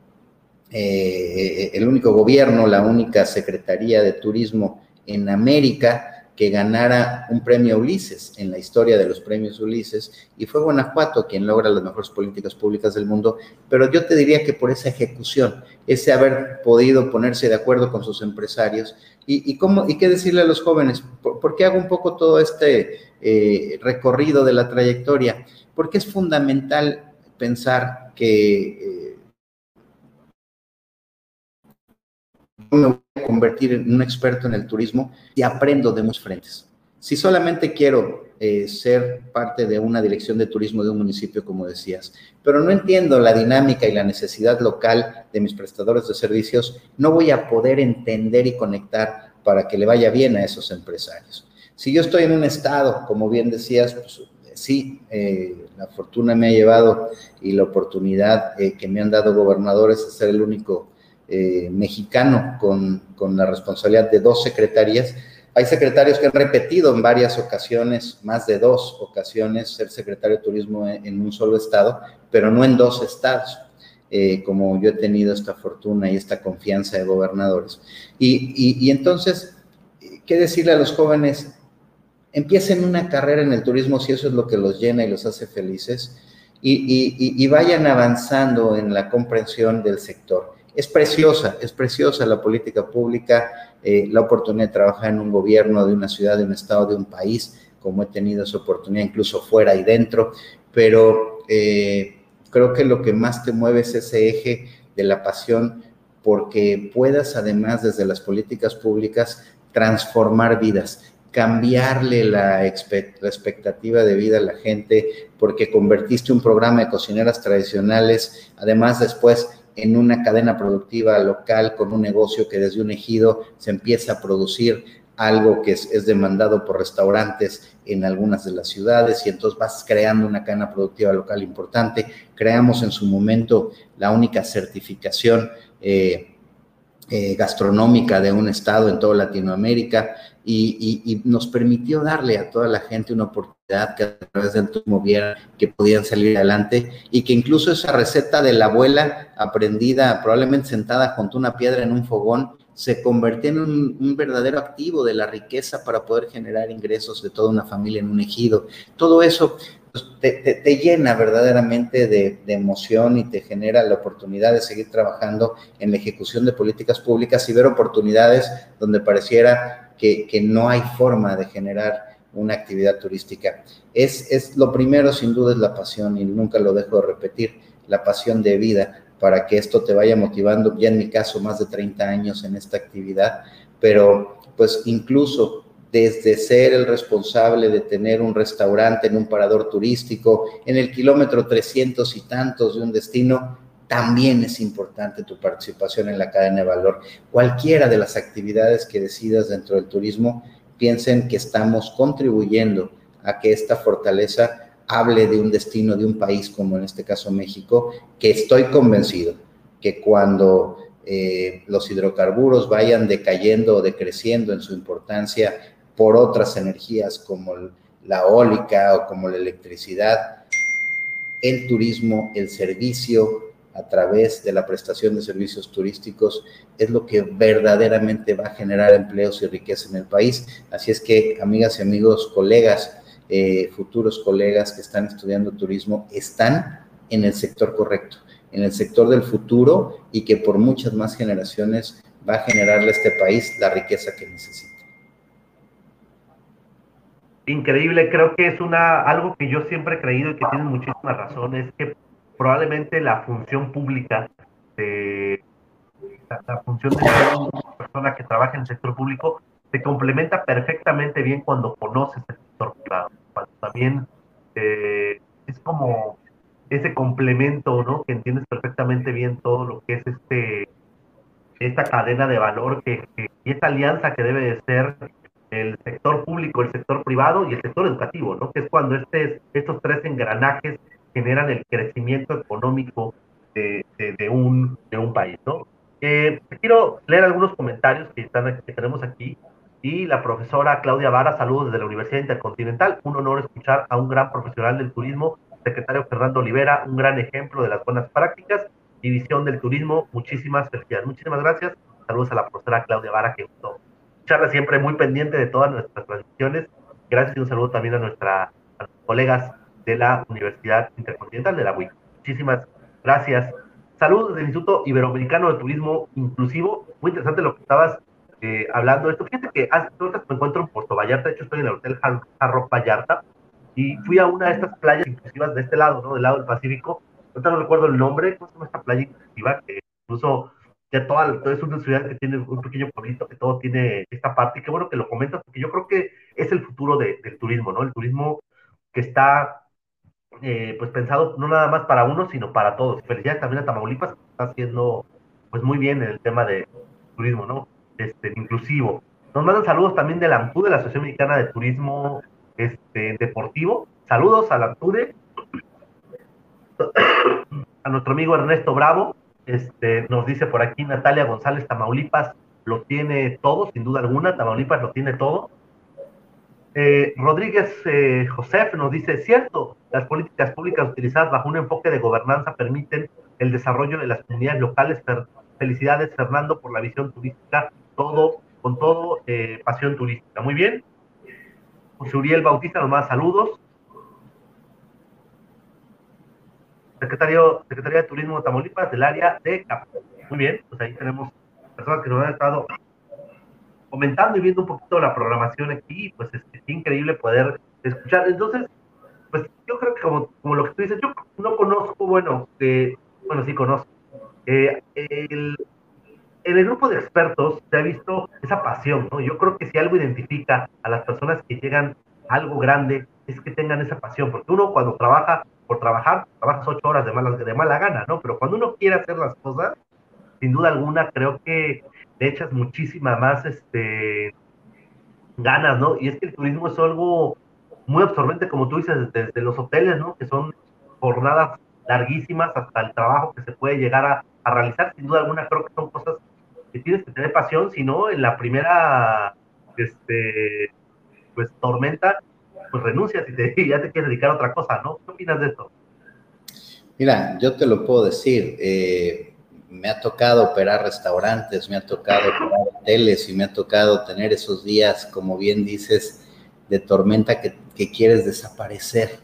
eh, el único gobierno, la única Secretaría de Turismo en América que ganara un premio Ulises en la historia de los premios Ulises, y fue Guanajuato quien logra las mejores políticas públicas del mundo, pero yo te diría que por esa ejecución, ese haber podido ponerse de acuerdo con sus empresarios, y, cómo, y qué decirle a los jóvenes, ¿por, qué hago un poco todo este recorrido de la trayectoria? porque es fundamental pensar que eh, me voy a convertir en un experto en el turismo y aprendo de muchos frentes. Si solamente quiero eh, ser parte de una dirección de turismo de un municipio, como decías, pero no entiendo la dinámica y la necesidad local de mis prestadores de servicios, no voy a poder entender y conectar para que le vaya bien a esos empresarios. Si yo estoy en un estado, como bien decías, pues sí, eh, la fortuna me ha llevado y la oportunidad eh, que me han dado gobernadores de ser el único eh, mexicano con, la responsabilidad de dos secretarías. Hay secretarios que han repetido en varias ocasiones, más de dos ocasiones, ser secretario de turismo en, un solo estado, pero no en dos estados. como yo he tenido esta fortuna y esta confianza de gobernadores. y entonces, ¿qué decirle a los jóvenes? Empiecen una carrera en el turismo si eso es lo que los llena y los hace felices. Y, vayan avanzando en la comprensión del sector. Es preciosa, es preciosa la política pública, eh, la oportunidad de trabajar en un gobierno de una ciudad, de un estado, de un país, como he tenido esa oportunidad incluso fuera y dentro, pero eh, creo que lo que más te mueve es ese eje de la pasión porque puedas además desde las políticas públicas transformar vidas cambiarle la, expectativa de vida a la gente porque convertiste un programa de cocineras tradicionales, además después en una cadena productiva local con un negocio que desde un ejido se empieza a producir algo que es, demandado por restaurantes en algunas de las ciudades y entonces vas creando una cadena productiva local importante. Creamos en su momento la única certificación eh, eh, gastronómica de un estado en toda Latinoamérica y, nos permitió darle a toda la gente una oportunidad que a través del turismo viera que podían salir adelante y que incluso esa receta de la abuela aprendida probablemente sentada junto a una piedra en un fogón se convirtió en un, verdadero activo de la riqueza para poder generar ingresos de toda una familia en un ejido. Todo eso pues, te, llena verdaderamente de, de, emoción y te genera la oportunidad de seguir trabajando en la ejecución de políticas públicas y ver oportunidades donde pareciera que, no hay forma de generar una actividad turística. Es, es lo primero, sin duda, es la pasión, y nunca lo dejo de repetir, la pasión de vida para que esto te vaya motivando, ya en mi caso, más de 30 años en esta actividad, pero pues incluso desde ser el responsable de tener un restaurante en un parador turístico, en el kilómetro 300 y tantos de un destino, también es importante tu participación en la cadena de valor. Cualquiera de las actividades que decidas dentro del turismo, piensen que estamos contribuyendo a que esta fortaleza hable de un destino de un país como en este caso México, que estoy convencido que cuando eh, los hidrocarburos vayan decayendo o decreciendo en su importancia por otras energías como la eólica o como la electricidad, el turismo, el servicio a través de la prestación de servicios turísticos es lo que verdaderamente va a generar empleos y riqueza en el país. Así es que, amigas y amigos, colegas, eh, futuros colegas que están estudiando turismo, están en el sector correcto, en el sector del futuro y que por muchas más generaciones va a generarle a este país la riqueza que necesita. Increíble, creo que es una algo que yo siempre he creído y que tiene muchísimas razones, probablemente la función pública de la, función de una persona que trabaja en el sector público se complementa perfectamente bien cuando conoces el sector privado. Cuando también eh, es como ese complemento, ¿no? Que entiendes perfectamente bien todo lo que es este esta cadena de valor que, y esta alianza que debe de ser el sector público, el sector privado y el sector educativo, ¿no? Que es cuando este, estos tres engranajes generan el crecimiento económico de, de, un, de un país, ¿no? Eh, quiero leer algunos comentarios que, están, que tenemos aquí. Y la profesora Claudia Vara, saludos desde la Universidad Intercontinental. Un honor escuchar a un gran profesional del turismo, secretario Fernando Olivera, un gran ejemplo de las buenas prácticas y visión del turismo. Muchísimas felicidades. Muchísimas gracias. Saludos a la profesora Claudia Vara, que escucharla siempre muy pendiente de todas nuestras transmisiones. Gracias y un saludo también a, nuestra, a nuestros colegas de la Universidad Intercontinental de la UIC. Muchísimas gracias. Saludos del Instituto Iberoamericano de Turismo Inclusivo. Muy interesante lo que estabas eh, hablando de esto. Fíjate que hace ahorita me encuentro en Puerto Vallarta, de hecho estoy en el Hotel Jarro Vallarta, y fui a una de estas playas inclusivas de este lado, ¿no? Del lado del Pacífico. Ahorita no recuerdo el nombre, ¿cómo se llama esta playa inclusiva? Que incluso ya toda, es una ciudad que tiene un pequeño pueblito que todo tiene esta parte, qué bueno que lo comentas, porque yo creo que es el futuro del turismo, ¿no? El turismo que está eh, pues pensado no nada más para uno, sino para todos. Felicidades también a Tamaulipas, que está haciendo pues muy bien en el tema de turismo, ¿no? Este, inclusivo. Nos mandan saludos también de la AMTUDE, de la Asociación Mexicana de Turismo este, Deportivo. Saludos a la AMTUDE. A nuestro amigo Ernesto Bravo, este, nos dice por aquí Natalia González, Tamaulipas lo tiene todo, sin duda alguna, Tamaulipas lo tiene todo. Eh, Rodríguez eh, Josef nos dice, cierto, las políticas públicas utilizadas bajo un enfoque de gobernanza permiten el desarrollo de las comunidades locales. Felicidades, Fernando, por la visión turística, todo, con todo, eh, pasión turística. Muy bien. José Uriel Bautista nos manda saludos. Secretario, Secretaría de Turismo de Tamaulipas del área de. Muy bien, pues ahí tenemos personas que nos han estado comentando y viendo un poquito la programación aquí, pues es, increíble poder escuchar. Entonces, pues yo creo que como, como lo que tú dices, yo no conozco, bueno, eh, bueno, sí conozco. Eh, el, en el grupo de expertos se ha visto esa pasión, ¿no? Yo creo que si algo identifica a las personas que llegan a algo grande, es que tengan esa pasión, porque uno cuando trabaja por trabajar, trabajas ocho horas de mala, de mala gana, ¿no? Pero cuando uno quiere hacer las cosas, sin duda alguna, creo que le echas muchísima más este, ganas, ¿no? Y es que el turismo es algo muy absorbente, como tú dices, desde los hoteles, ¿no? Que son jornadas larguísimas hasta el trabajo que se puede llegar a, realizar. Sin duda alguna, creo que son cosas que tienes que tener pasión, si no, en la primera, este, pues, tormenta, pues renuncias y, te, ya te quieres dedicar a otra cosa, ¿no? ¿Qué opinas de esto? Mira, yo te lo puedo decir. Eh, me ha tocado operar restaurantes, me ha tocado operar hoteles y me ha tocado tener esos días, como bien dices, de tormenta que, quieres desaparecer.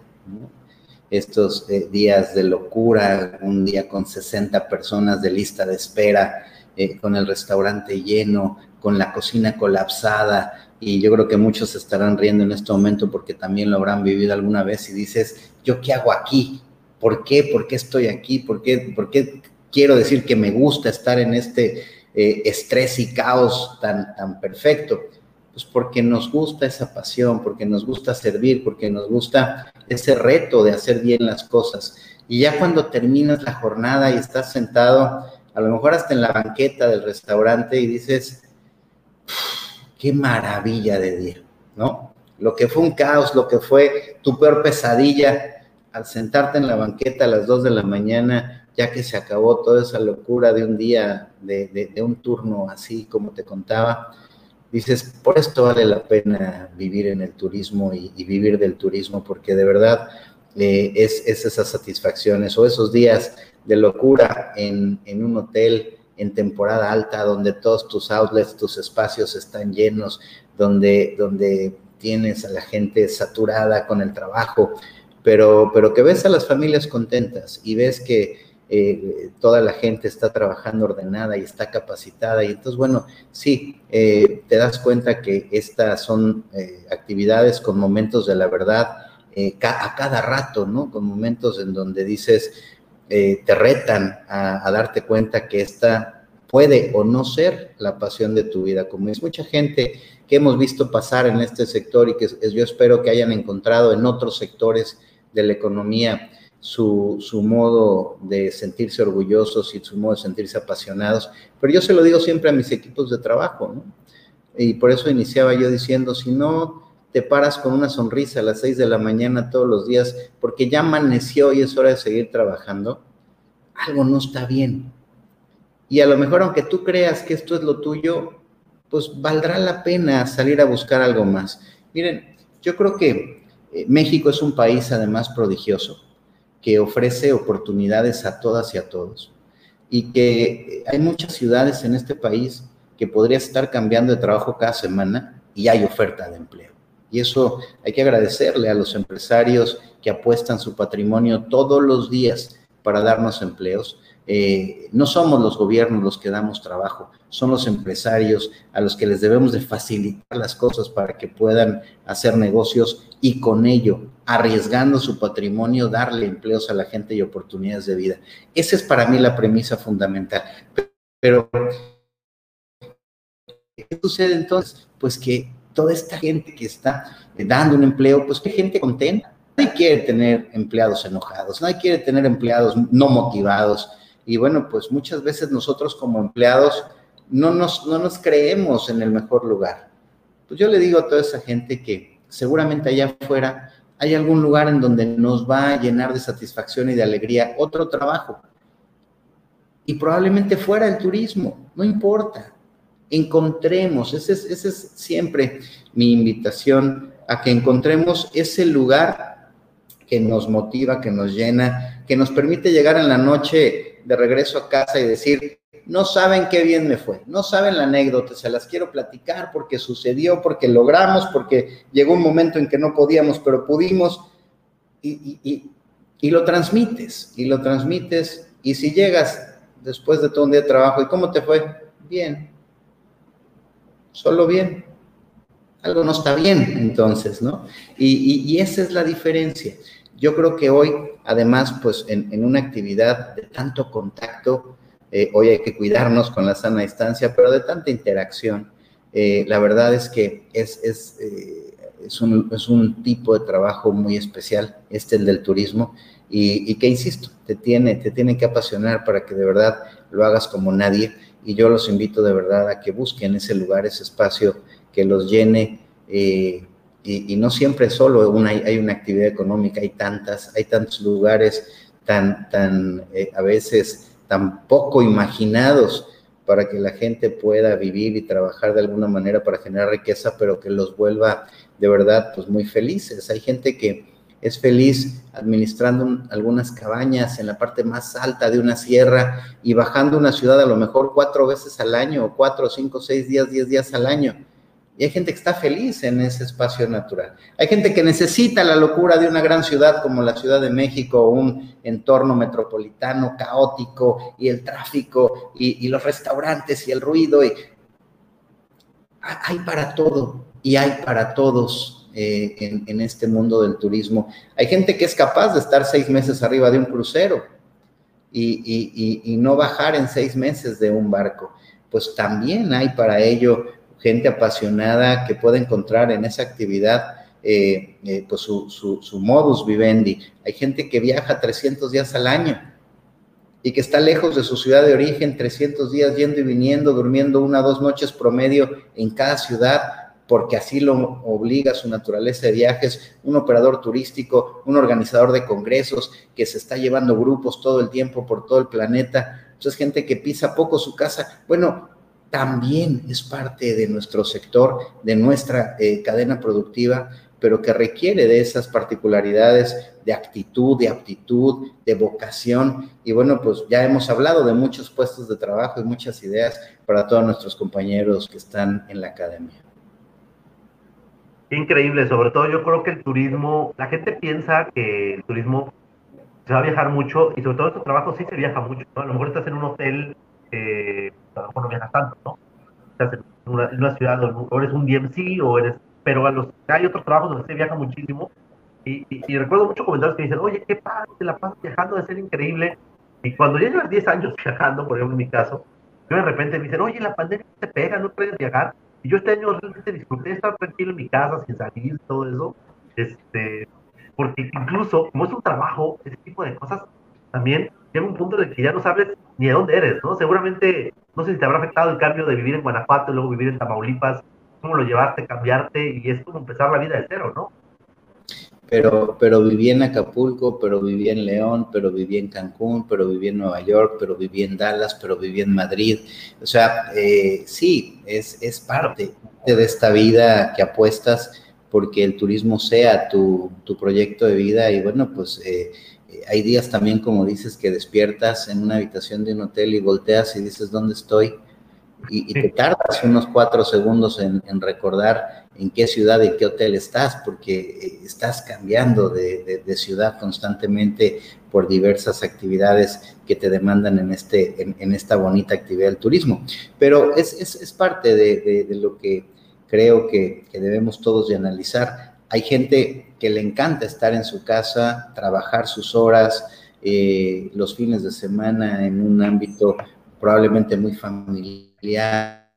Estos eh, días de locura, un día con 60 personas de lista de espera, eh, con el restaurante lleno, con la cocina colapsada, y yo creo que muchos estarán riendo en este momento porque también lo habrán vivido alguna vez y dices, ¿yo qué hago aquí? ¿Por qué? ¿Por qué estoy aquí? ¿Por qué, por qué quiero decir que me gusta estar en este eh, estrés y caos tan, tan perfecto? Pues porque nos gusta esa pasión, porque nos gusta servir, porque nos gusta ese reto de hacer bien las cosas. Y ya cuando terminas la jornada y estás sentado, a lo mejor hasta en la banqueta del restaurante y dices, qué maravilla de día, ¿no? Lo que fue un caos, lo que fue tu peor pesadilla, al sentarte en la banqueta a las dos de la mañana, ya que se acabó toda esa locura de un día, de, un turno así como te contaba, dices, por esto vale la pena vivir en el turismo y, vivir del turismo, porque de verdad eh, es, esas satisfacciones o esos días de locura en, en un hotel en temporada alta, donde todos tus outlets, tus espacios están llenos, donde, donde tienes a la gente saturada con el trabajo, pero, pero que ves a las familias contentas y ves que eh, toda la gente está trabajando ordenada y está capacitada. Y entonces, bueno, sí, eh, te das cuenta que estas son eh, actividades con momentos de la verdad a cada rato, ¿no? Con momentos en donde dices, te retan a, darte cuenta que esta puede o no ser la pasión de tu vida. Como es mucha gente que hemos visto pasar en este sector y que yo espero que hayan encontrado en otros sectores de la economía su, su, modo de sentirse orgullosos y su modo de sentirse apasionados. Pero yo se lo digo siempre a mis equipos de trabajo, ¿no? Y por eso iniciaba yo diciendo, si no te paras con una sonrisa a las 6 de la mañana todos los días porque ya amaneció y es hora de seguir trabajando, algo no está bien. Y a lo mejor aunque tú creas que esto es lo tuyo, pues valdrá la pena salir a buscar algo más. Miren, yo creo que eh, México es un país además prodigioso, que ofrece oportunidades a todas y a todos. Y que hay muchas ciudades en este país que podría estar cambiando de trabajo cada semana y hay oferta de empleo. Y eso hay que agradecerle a los empresarios que apuestan su patrimonio todos los días para darnos empleos. Eh, no somos los gobiernos los que damos trabajo, son los empresarios a los que les debemos de facilitar las cosas para que puedan hacer negocios y con ello, arriesgando su patrimonio, darle empleos a la gente y oportunidades de vida. Esa es para mí la premisa fundamental. Pero, ¿qué sucede entonces? Pues que toda esta gente que está dando un empleo, pues qué gente contenta. Nadie quiere tener empleados enojados, nadie quiere tener empleados no motivados. Y bueno, pues muchas veces nosotros como empleados no nos, no nos creemos en el mejor lugar. Pues yo le digo a toda esa gente que seguramente allá afuera hay algún lugar en donde nos va a llenar de satisfacción y de alegría otro trabajo. Y probablemente fuera el turismo, no importa encontremos, esa es, es siempre mi invitación, a que encontremos ese lugar que nos motiva, que nos llena, que nos permite llegar en la noche de regreso a casa y decir, no saben qué bien me fue, no saben la anécdota, se las quiero platicar porque sucedió, porque logramos, porque llegó un momento en que no podíamos, pero pudimos, y, y, y lo transmites, y lo transmites, y si llegas después de todo un día de trabajo, ¿y cómo te fue? Bien, solo bien. Algo no está bien entonces, ¿no? Y, esa es la diferencia. Yo creo que hoy, además, pues en, una actividad de tanto contacto, eh, hoy hay que cuidarnos con la sana distancia, pero de tanta interacción, eh, la verdad es que es, es, eh, es, un, es, un, tipo de trabajo muy especial, este el del turismo, y, y, que, insisto, te tiene, te tiene que apasionar para que de verdad lo hagas como nadie y yo los invito de verdad a que busquen ese lugar, ese espacio que los llene. Y, no siempre solo una, hay una actividad económica, hay tantas, hay tantos lugares tan, tan eh, a veces tan poco imaginados para que la gente pueda vivir y trabajar de alguna manera para generar riqueza, pero que los vuelva de verdad pues muy felices. Hay gente que, es feliz administrando algunas cabañas en la parte más alta de una sierra y bajando una ciudad a lo mejor cuatro veces al año, o cuatro, cinco, seis días, diez días al año. Y hay gente que está feliz en ese espacio natural. Hay gente que necesita la locura de una gran ciudad como la Ciudad de México, un entorno metropolitano caótico y el tráfico y, los restaurantes y el ruido. Hay para todo y hay para todos eh, en, este mundo del turismo. Hay gente que es capaz de estar seis meses arriba de un crucero y, y no bajar en seis meses de un barco. Pues también hay para ello gente apasionada que puede encontrar en esa actividad eh, eh, pues su, modus vivendi. Hay gente que viaja 300 días al año y que está lejos de su ciudad de origen 300 días yendo y viniendo, durmiendo una o dos noches promedio en cada ciudad, porque así lo obliga su naturaleza de viajes, un operador turístico, un organizador de congresos que se está llevando grupos todo el tiempo por todo el planeta. Entonces, gente que pisa poco su casa. Bueno, también es parte de nuestro sector, de nuestra eh, cadena productiva, pero que requiere de esas particularidades de actitud, de aptitud, de vocación. Y bueno, pues ya hemos hablado de muchos puestos de trabajo y muchas ideas para todos nuestros compañeros que están en la academia. Increíble, sobre todo yo creo que el turismo, la gente piensa que el turismo se va a viajar mucho y sobre todo en trabajo sí se viaja mucho, A lo mejor estás en un hotel eh, a lo mejor no viajas tanto, ¿no? Estás en una, ciudad o eres un DMC o eres, pero a los, hay otros trabajos donde se viaja muchísimo y, y, recuerdo muchos comentarios que dicen, oye, qué padre, te la pasas viajando, debe ser increíble. Y cuando ya llevas 10 años viajando, por ejemplo en mi caso, yo de repente me dicen, oye, la pandemia te pega, no puedes viajar. Y yo este año realmente disfruté de estar tranquilo en mi casa, sin salir, todo eso. Este, porque incluso, como es un trabajo, ese tipo de cosas, también llega un punto en el que ya no sabes ni de dónde eres, ¿no? Seguramente, no sé si te habrá afectado el cambio de vivir en Guanajuato y luego vivir en Tamaulipas, cómo lo llevaste, cambiarte, y es como empezar la vida de cero, ¿no? Pero, pero viví en Acapulco, pero viví en León, pero viví en Cancún, pero viví en Nueva York, pero viví en Dallas, pero viví en Madrid. O sea, eh, sí, es, es parte de esta vida que apuestas porque el turismo sea tu, tu proyecto de vida y bueno, pues eh, hay días también, como dices, que despiertas en una habitación de un hotel y volteas y dices, ¿dónde estoy? Y, te tardas unos cuatro segundos en, recordar en qué ciudad y qué hotel estás, porque eh, estás cambiando de, ciudad constantemente por diversas actividades que te demandan en, este, en, esta bonita actividad del turismo. Pero es, es, parte de, lo que creo que, que debemos todos de analizar hay gente que le encanta estar en su casa, trabajar sus horas, eh, los fines de semana en un ámbito probablemente muy familiar,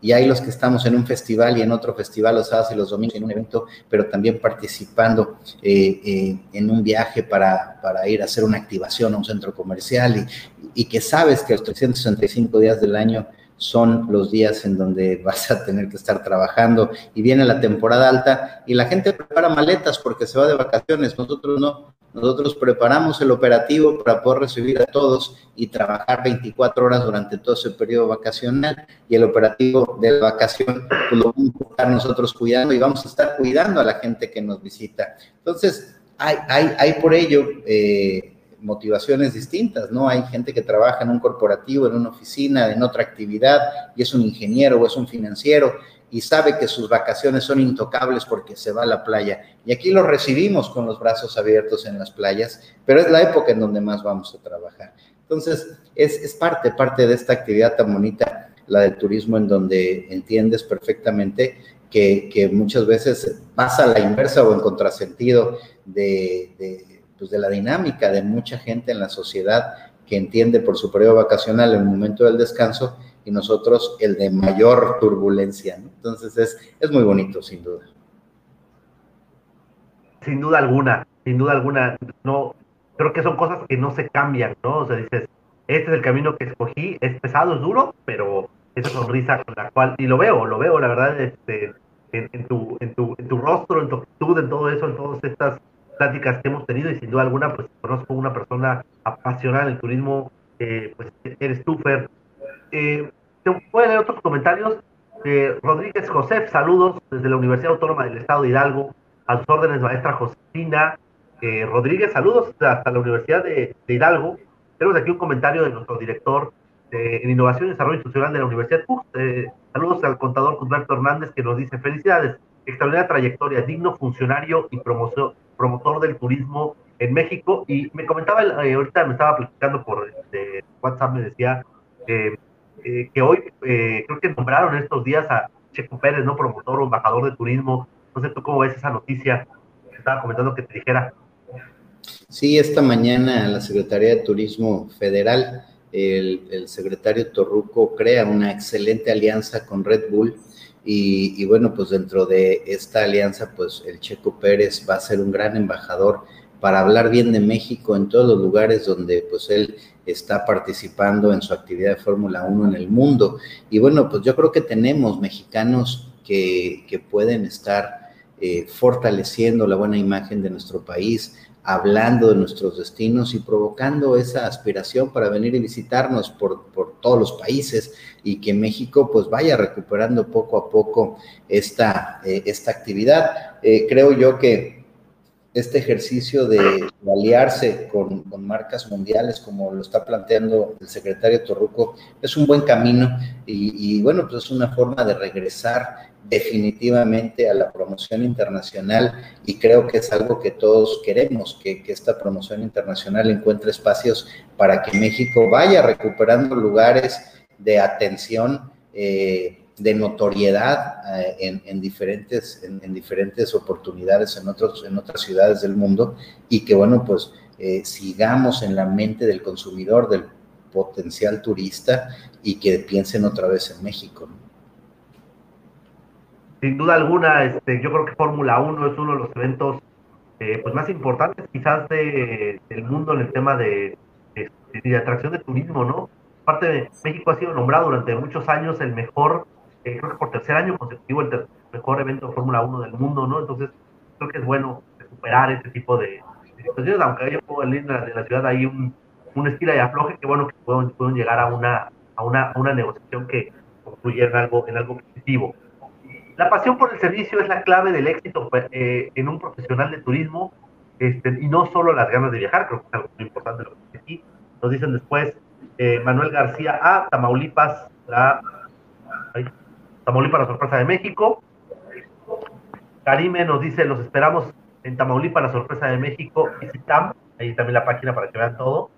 y hay los que estamos en un festival y en otro festival los sábados y los domingos en un evento, pero también participando eh, eh, en un viaje para, ir a hacer una activación a un centro comercial y, y que sabes que los 365 días del año son los días en donde vas a tener que estar trabajando y viene la temporada alta y la gente prepara maletas porque se va de vacaciones, nosotros no, nosotros preparamos el operativo para poder recibir a todos y trabajar 24 horas durante todo ese periodo vacacional y el operativo de la vacación pues, lo vamos a estar nosotros cuidando y vamos a estar cuidando a la gente que nos visita. Entonces, hay, hay, hay por ello... Eh, motivaciones distintas, ¿no? Hay gente que trabaja en un corporativo, en una oficina, en otra actividad, y es un ingeniero o es un financiero, y sabe que sus vacaciones son intocables porque se va a la playa. Y aquí lo recibimos con los brazos abiertos en las playas, pero es la época en donde más vamos a trabajar. Entonces, es, parte, parte de esta actividad tan bonita, la del turismo, en donde entiendes perfectamente que, muchas veces pasa la inversa o en contrasentido de pues, de la dinámica de mucha gente en la sociedad que entiende por su periodo vacacional el momento del descanso y nosotros el de mayor turbulencia. Entonces es, es muy bonito, sin duda. Sin duda alguna, sin duda alguna. No, creo que son cosas que no se cambian, ¿no? O sea, dices, este es el camino que escogí, es pesado, es duro, pero esa sonrisa con la cual, y lo veo, lo veo, la verdad, este, en, tu, en, tu, en tu rostro, en tu actitud, en todo eso, en todas estas pláticas que hemos tenido y sin duda alguna, pues conozco una persona apasionada en el turismo, eh, pues eres tú, Fer. Eh, te voy leer otros comentarios. Eh, Rodríguez José, saludos desde la Universidad Autónoma del Estado de Hidalgo, a sus órdenes, maestra Josefina. Rodríguez, saludos hasta la Universidad de, Hidalgo. Tenemos aquí un comentario de nuestro director este, en Innovación y Desarrollo Institucional de la Universidad. Eh, saludos al contador Cusberto Hernández que nos dice felicidades, extraordinaria trayectoria, digno funcionario y promotor del turismo en México. Y me comentaba, eh, ahorita me estaba platicando por este, WhatsApp, me decía eh, que hoy creo que nombraron estos días a Checo Pérez, ¿no? Promotor o embajador de turismo. No sé tú cómo ves esa noticia que estaba comentando que te dijera. Sí, esta mañana la Secretaría de Turismo Federal el, secretario Torruco crea una excelente alianza con Red Bull y, bueno, pues dentro de esta alianza, pues el Checo Pérez va a ser un gran embajador para hablar bien de México en todos los lugares donde pues él está participando en su actividad de Fórmula 1 en el mundo. Y bueno, pues yo creo que tenemos mexicanos que, pueden estar eh, fortaleciendo la buena imagen de nuestro país, hablando de nuestros destinos y provocando esa aspiración para venir y visitarnos por, todos los países y que México pues vaya recuperando poco a poco esta, eh, esta actividad. Eh, creo yo que este ejercicio de, aliarse con, marcas mundiales, como lo está planteando el secretario Torruco, es un buen camino y, y bueno, pues es una forma de regresar definitivamente a la promoción internacional y creo que es algo que todos queremos, que, esta promoción internacional encuentre espacios para que México vaya recuperando lugares de atención, eh, de notoriedad eh, en, diferentes, en, diferentes oportunidades en, otros, en otras ciudades del mundo y que, bueno, pues eh, sigamos en la mente del consumidor, del potencial turista y que piensen otra vez en México. Sin duda alguna, este, yo creo que Fórmula 1 es uno de los eventos eh, pues más importantes quizás de, del mundo en el tema de, de, atracción de turismo, ¿no? Aparte de México ha sido nombrado durante muchos años el mejor, eh, creo que por tercer año consecutivo, el mejor evento de Fórmula 1 del mundo, ¿no? Entonces, creo que es bueno recuperar este tipo de, situaciones, aunque haya en la, de la ciudad hay un, un estilo y afloje, que bueno que pueden llegar a una, a una, a una negociación que concluya en algo, en algo positivo. La pasión por el servicio es la clave del éxito eh, en un profesional de turismo este, y no solo las ganas de viajar, creo que es algo muy importante lo que aquí. Nos dicen después eh, Manuel García A, Tamaulipas, la, Tamaulipas, la sorpresa de México. Karime nos dice, los esperamos en Tamaulipas, la sorpresa de México, y Citam, ahí también la página para que vean todo.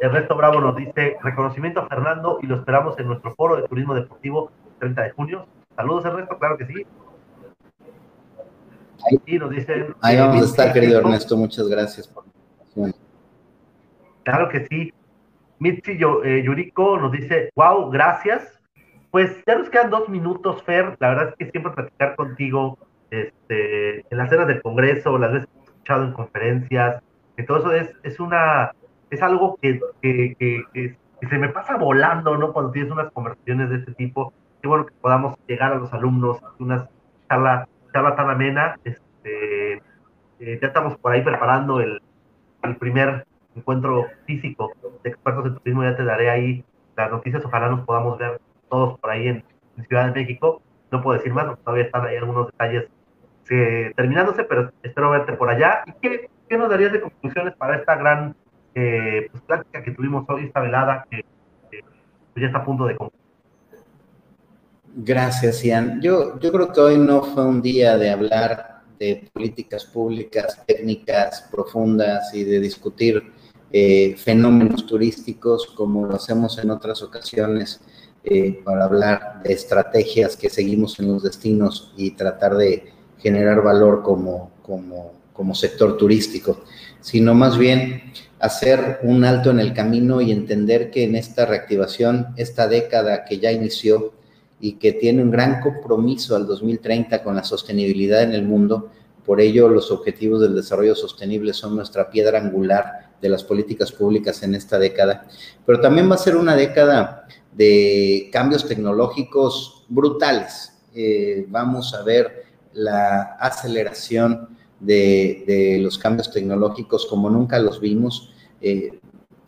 El resto Bravo nos dice, reconocimiento a Fernando y lo esperamos en nuestro foro de turismo deportivo 30 de junio. Saludos, Ernesto, claro que sí. Ahí, nos dicen. Ahí vamos a estar, querido Ernesto, muchas gracias por la Claro que sí. Mitzi eh, Yuriko nos dice, wow, gracias. Pues ya nos quedan dos minutos, Fer. La verdad es que siempre platicar contigo este, en las cenas del Congreso, las veces que he escuchado en conferencias, que todo eso es, es una, es algo que, que, que, que, se me pasa volando, ¿no? Cuando tienes unas conversaciones de este tipo qué bueno que podamos llegar a los alumnos, una charla, charla tan amena. Este, eh, ya estamos por ahí preparando el, el, primer encuentro físico de expertos en turismo, ya te daré ahí las noticias, ojalá nos podamos ver todos por ahí en, Ciudad de México. No puedo decir más, porque todavía están ahí algunos detalles eh, terminándose, pero espero verte por allá. ¿Y qué, qué nos darías de conclusiones para esta gran eh, pues, plática que tuvimos hoy, esta velada que pues, ya está a punto de concluir? Gracias, Ian. Yo, creo que hoy no fue un día de hablar de políticas públicas, técnicas profundas y de discutir eh, fenómenos turísticos como lo hacemos en otras ocasiones eh, para hablar de estrategias que seguimos en los destinos y tratar de generar valor como sector turístico, sino más bien hacer un alto en el camino y entender que en esta reactivación, esta década que ya inició, y que tiene un gran compromiso al 2030 con la sostenibilidad en el mundo. Por ello, los objetivos del desarrollo sostenible son nuestra piedra angular de las políticas públicas en esta década. Pero también va a ser una década de cambios tecnológicos brutales. Eh, vamos a ver la aceleración de, los cambios tecnológicos como nunca los vimos. Eh,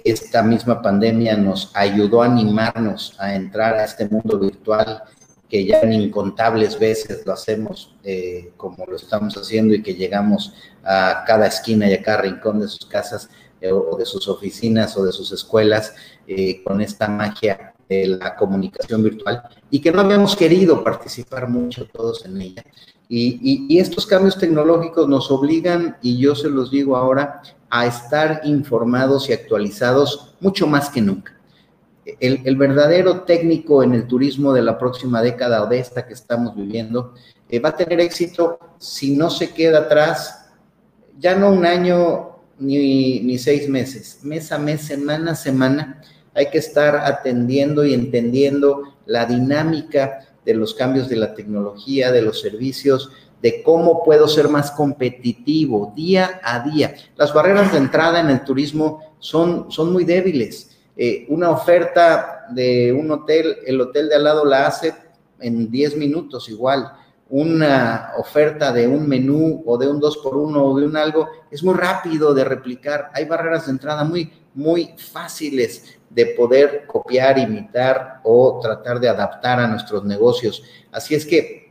esta misma pandemia nos ayudó a animarnos a entrar a este mundo virtual que ya en incontables veces lo hacemos eh, como lo estamos haciendo y que llegamos a cada esquina y a cada rincón de sus casas eh, o de sus oficinas o de sus escuelas eh, con esta magia de la comunicación virtual y que no habíamos querido participar mucho todos en ella. Y, estos cambios tecnológicos nos obligan, y yo se los digo ahora, a estar informados y actualizados mucho más que nunca. El, verdadero técnico en el turismo de la próxima década o de esta que estamos viviendo eh, va a tener éxito si no se queda atrás, ya no un año ni, ni seis meses, mes a mes, semana a semana, hay que estar atendiendo y entendiendo la dinámica de los cambios de la tecnología, de los servicios, de cómo puedo ser más competitivo día a día. Las barreras de entrada en el turismo son, son muy débiles. Eh, una oferta de un hotel, el hotel de al lado la hace en 10 minutos igual. Una oferta de un menú o de un 2 por 1 o de un algo es muy rápido de replicar. Hay barreras de entrada muy, muy fáciles de poder copiar, imitar o tratar de adaptar a nuestros negocios. Así es que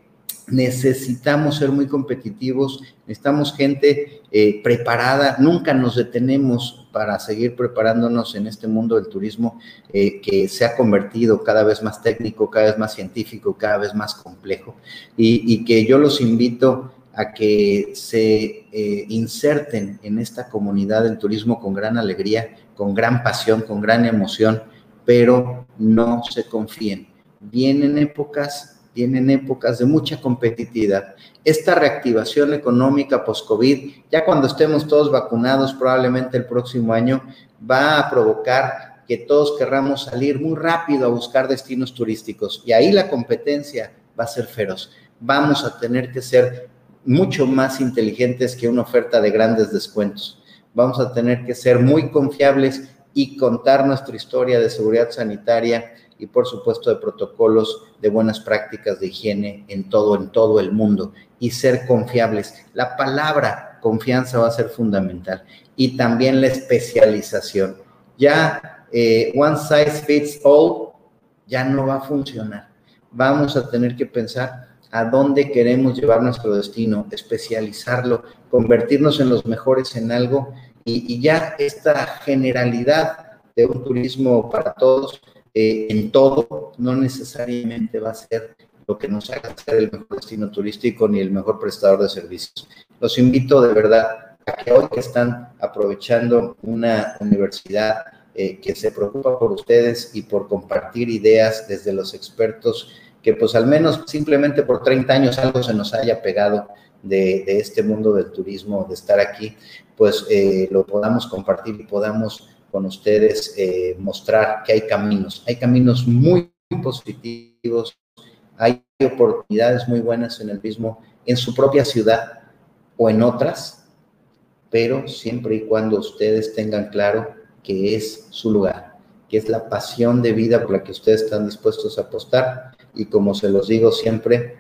necesitamos ser muy competitivos, necesitamos gente eh, preparada, nunca nos detenemos para seguir preparándonos en este mundo del turismo eh, que se ha convertido cada vez más técnico, cada vez más científico, cada vez más complejo y, que yo los invito a que se eh, inserten en esta comunidad del turismo con gran alegría, con gran pasión, con gran emoción, pero no se confíen. Vienen épocas, vienen épocas de mucha competitividad. Esta reactivación económica post-COVID, ya cuando estemos todos vacunados, probablemente el próximo año, va a provocar que todos querramos salir muy rápido a buscar destinos turísticos y ahí la competencia va a ser feroz. Vamos a tener que ser mucho más inteligentes que una oferta de grandes descuentos vamos a tener que ser muy confiables y contar nuestra historia de seguridad sanitaria y por supuesto de protocolos de buenas prácticas de higiene en todo, en todo el mundo y ser confiables. La palabra confianza va a ser fundamental y también la especialización. Ya eh, one size fits all ya no va a funcionar. Vamos a tener que pensar a dónde queremos llevar nuestro destino, especializarlo, convertirnos en los mejores en algo y, ya esta generalidad de un turismo para todos eh, en todo no necesariamente va a ser lo que nos haga ser el mejor destino turístico ni el mejor prestador de servicios. Los invito de verdad a que hoy que están aprovechando una universidad eh, que se preocupa por ustedes y por compartir ideas desde los expertos que pues al menos simplemente por 30 años algo se nos haya pegado de, este mundo del turismo, de estar aquí, pues eh, lo podamos compartir y podamos con ustedes eh, mostrar que hay caminos, hay caminos muy positivos, hay oportunidades muy buenas en el mismo, en su propia ciudad o en otras, pero siempre y cuando ustedes tengan claro que es su lugar, que es la pasión de vida por la que ustedes están dispuestos a apostar y como se los digo siempre,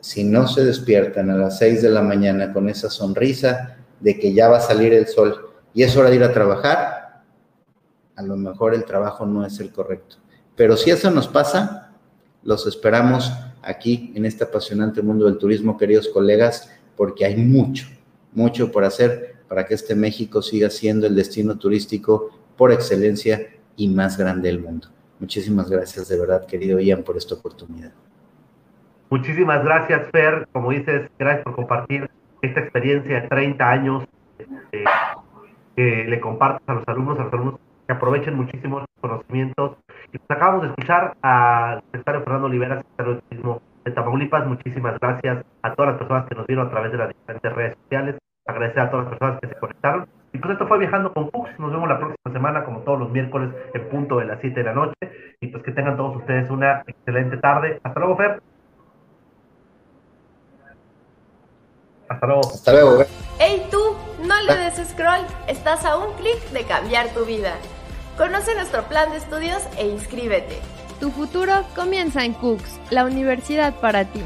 si no se despiertan a las 6 de la mañana con esa sonrisa de que ya va a salir el sol y es hora de ir a trabajar, a lo mejor el trabajo no es el correcto. Pero si eso nos pasa, los esperamos aquí en este apasionante mundo del turismo, queridos colegas, porque hay mucho, mucho por hacer para que este México siga siendo el destino turístico por excelencia y más grande del mundo. Muchísimas gracias de verdad, querido Ian, por esta oportunidad. Muchísimas gracias, Fer. Como dices, gracias por compartir esta experiencia de 30 años este, que le compartas a los alumnos, a los alumnos que aprovechen muchísimo los conocimientos. Y pues acabamos de escuchar al secretario Fernando Olivera, secretario de Turismo de Tamaulipas. Muchísimas gracias a todas las personas que nos vieron a través de las diferentes redes sociales. Agradecer a todas las personas que se conectaron. Y pues esto fue Viajando con Cux. Nos vemos la próxima semana, como todos los miércoles, en punto de las 7 de la noche. Y pues que tengan todos ustedes una excelente tarde. Hasta luego, Fer. Hasta luego. Hasta luego. Hey tú, no le des scroll. Estás a un clic de cambiar tu vida. Conoce nuestro plan de estudios e inscríbete. Tu futuro comienza en Cooks, la universidad para ti.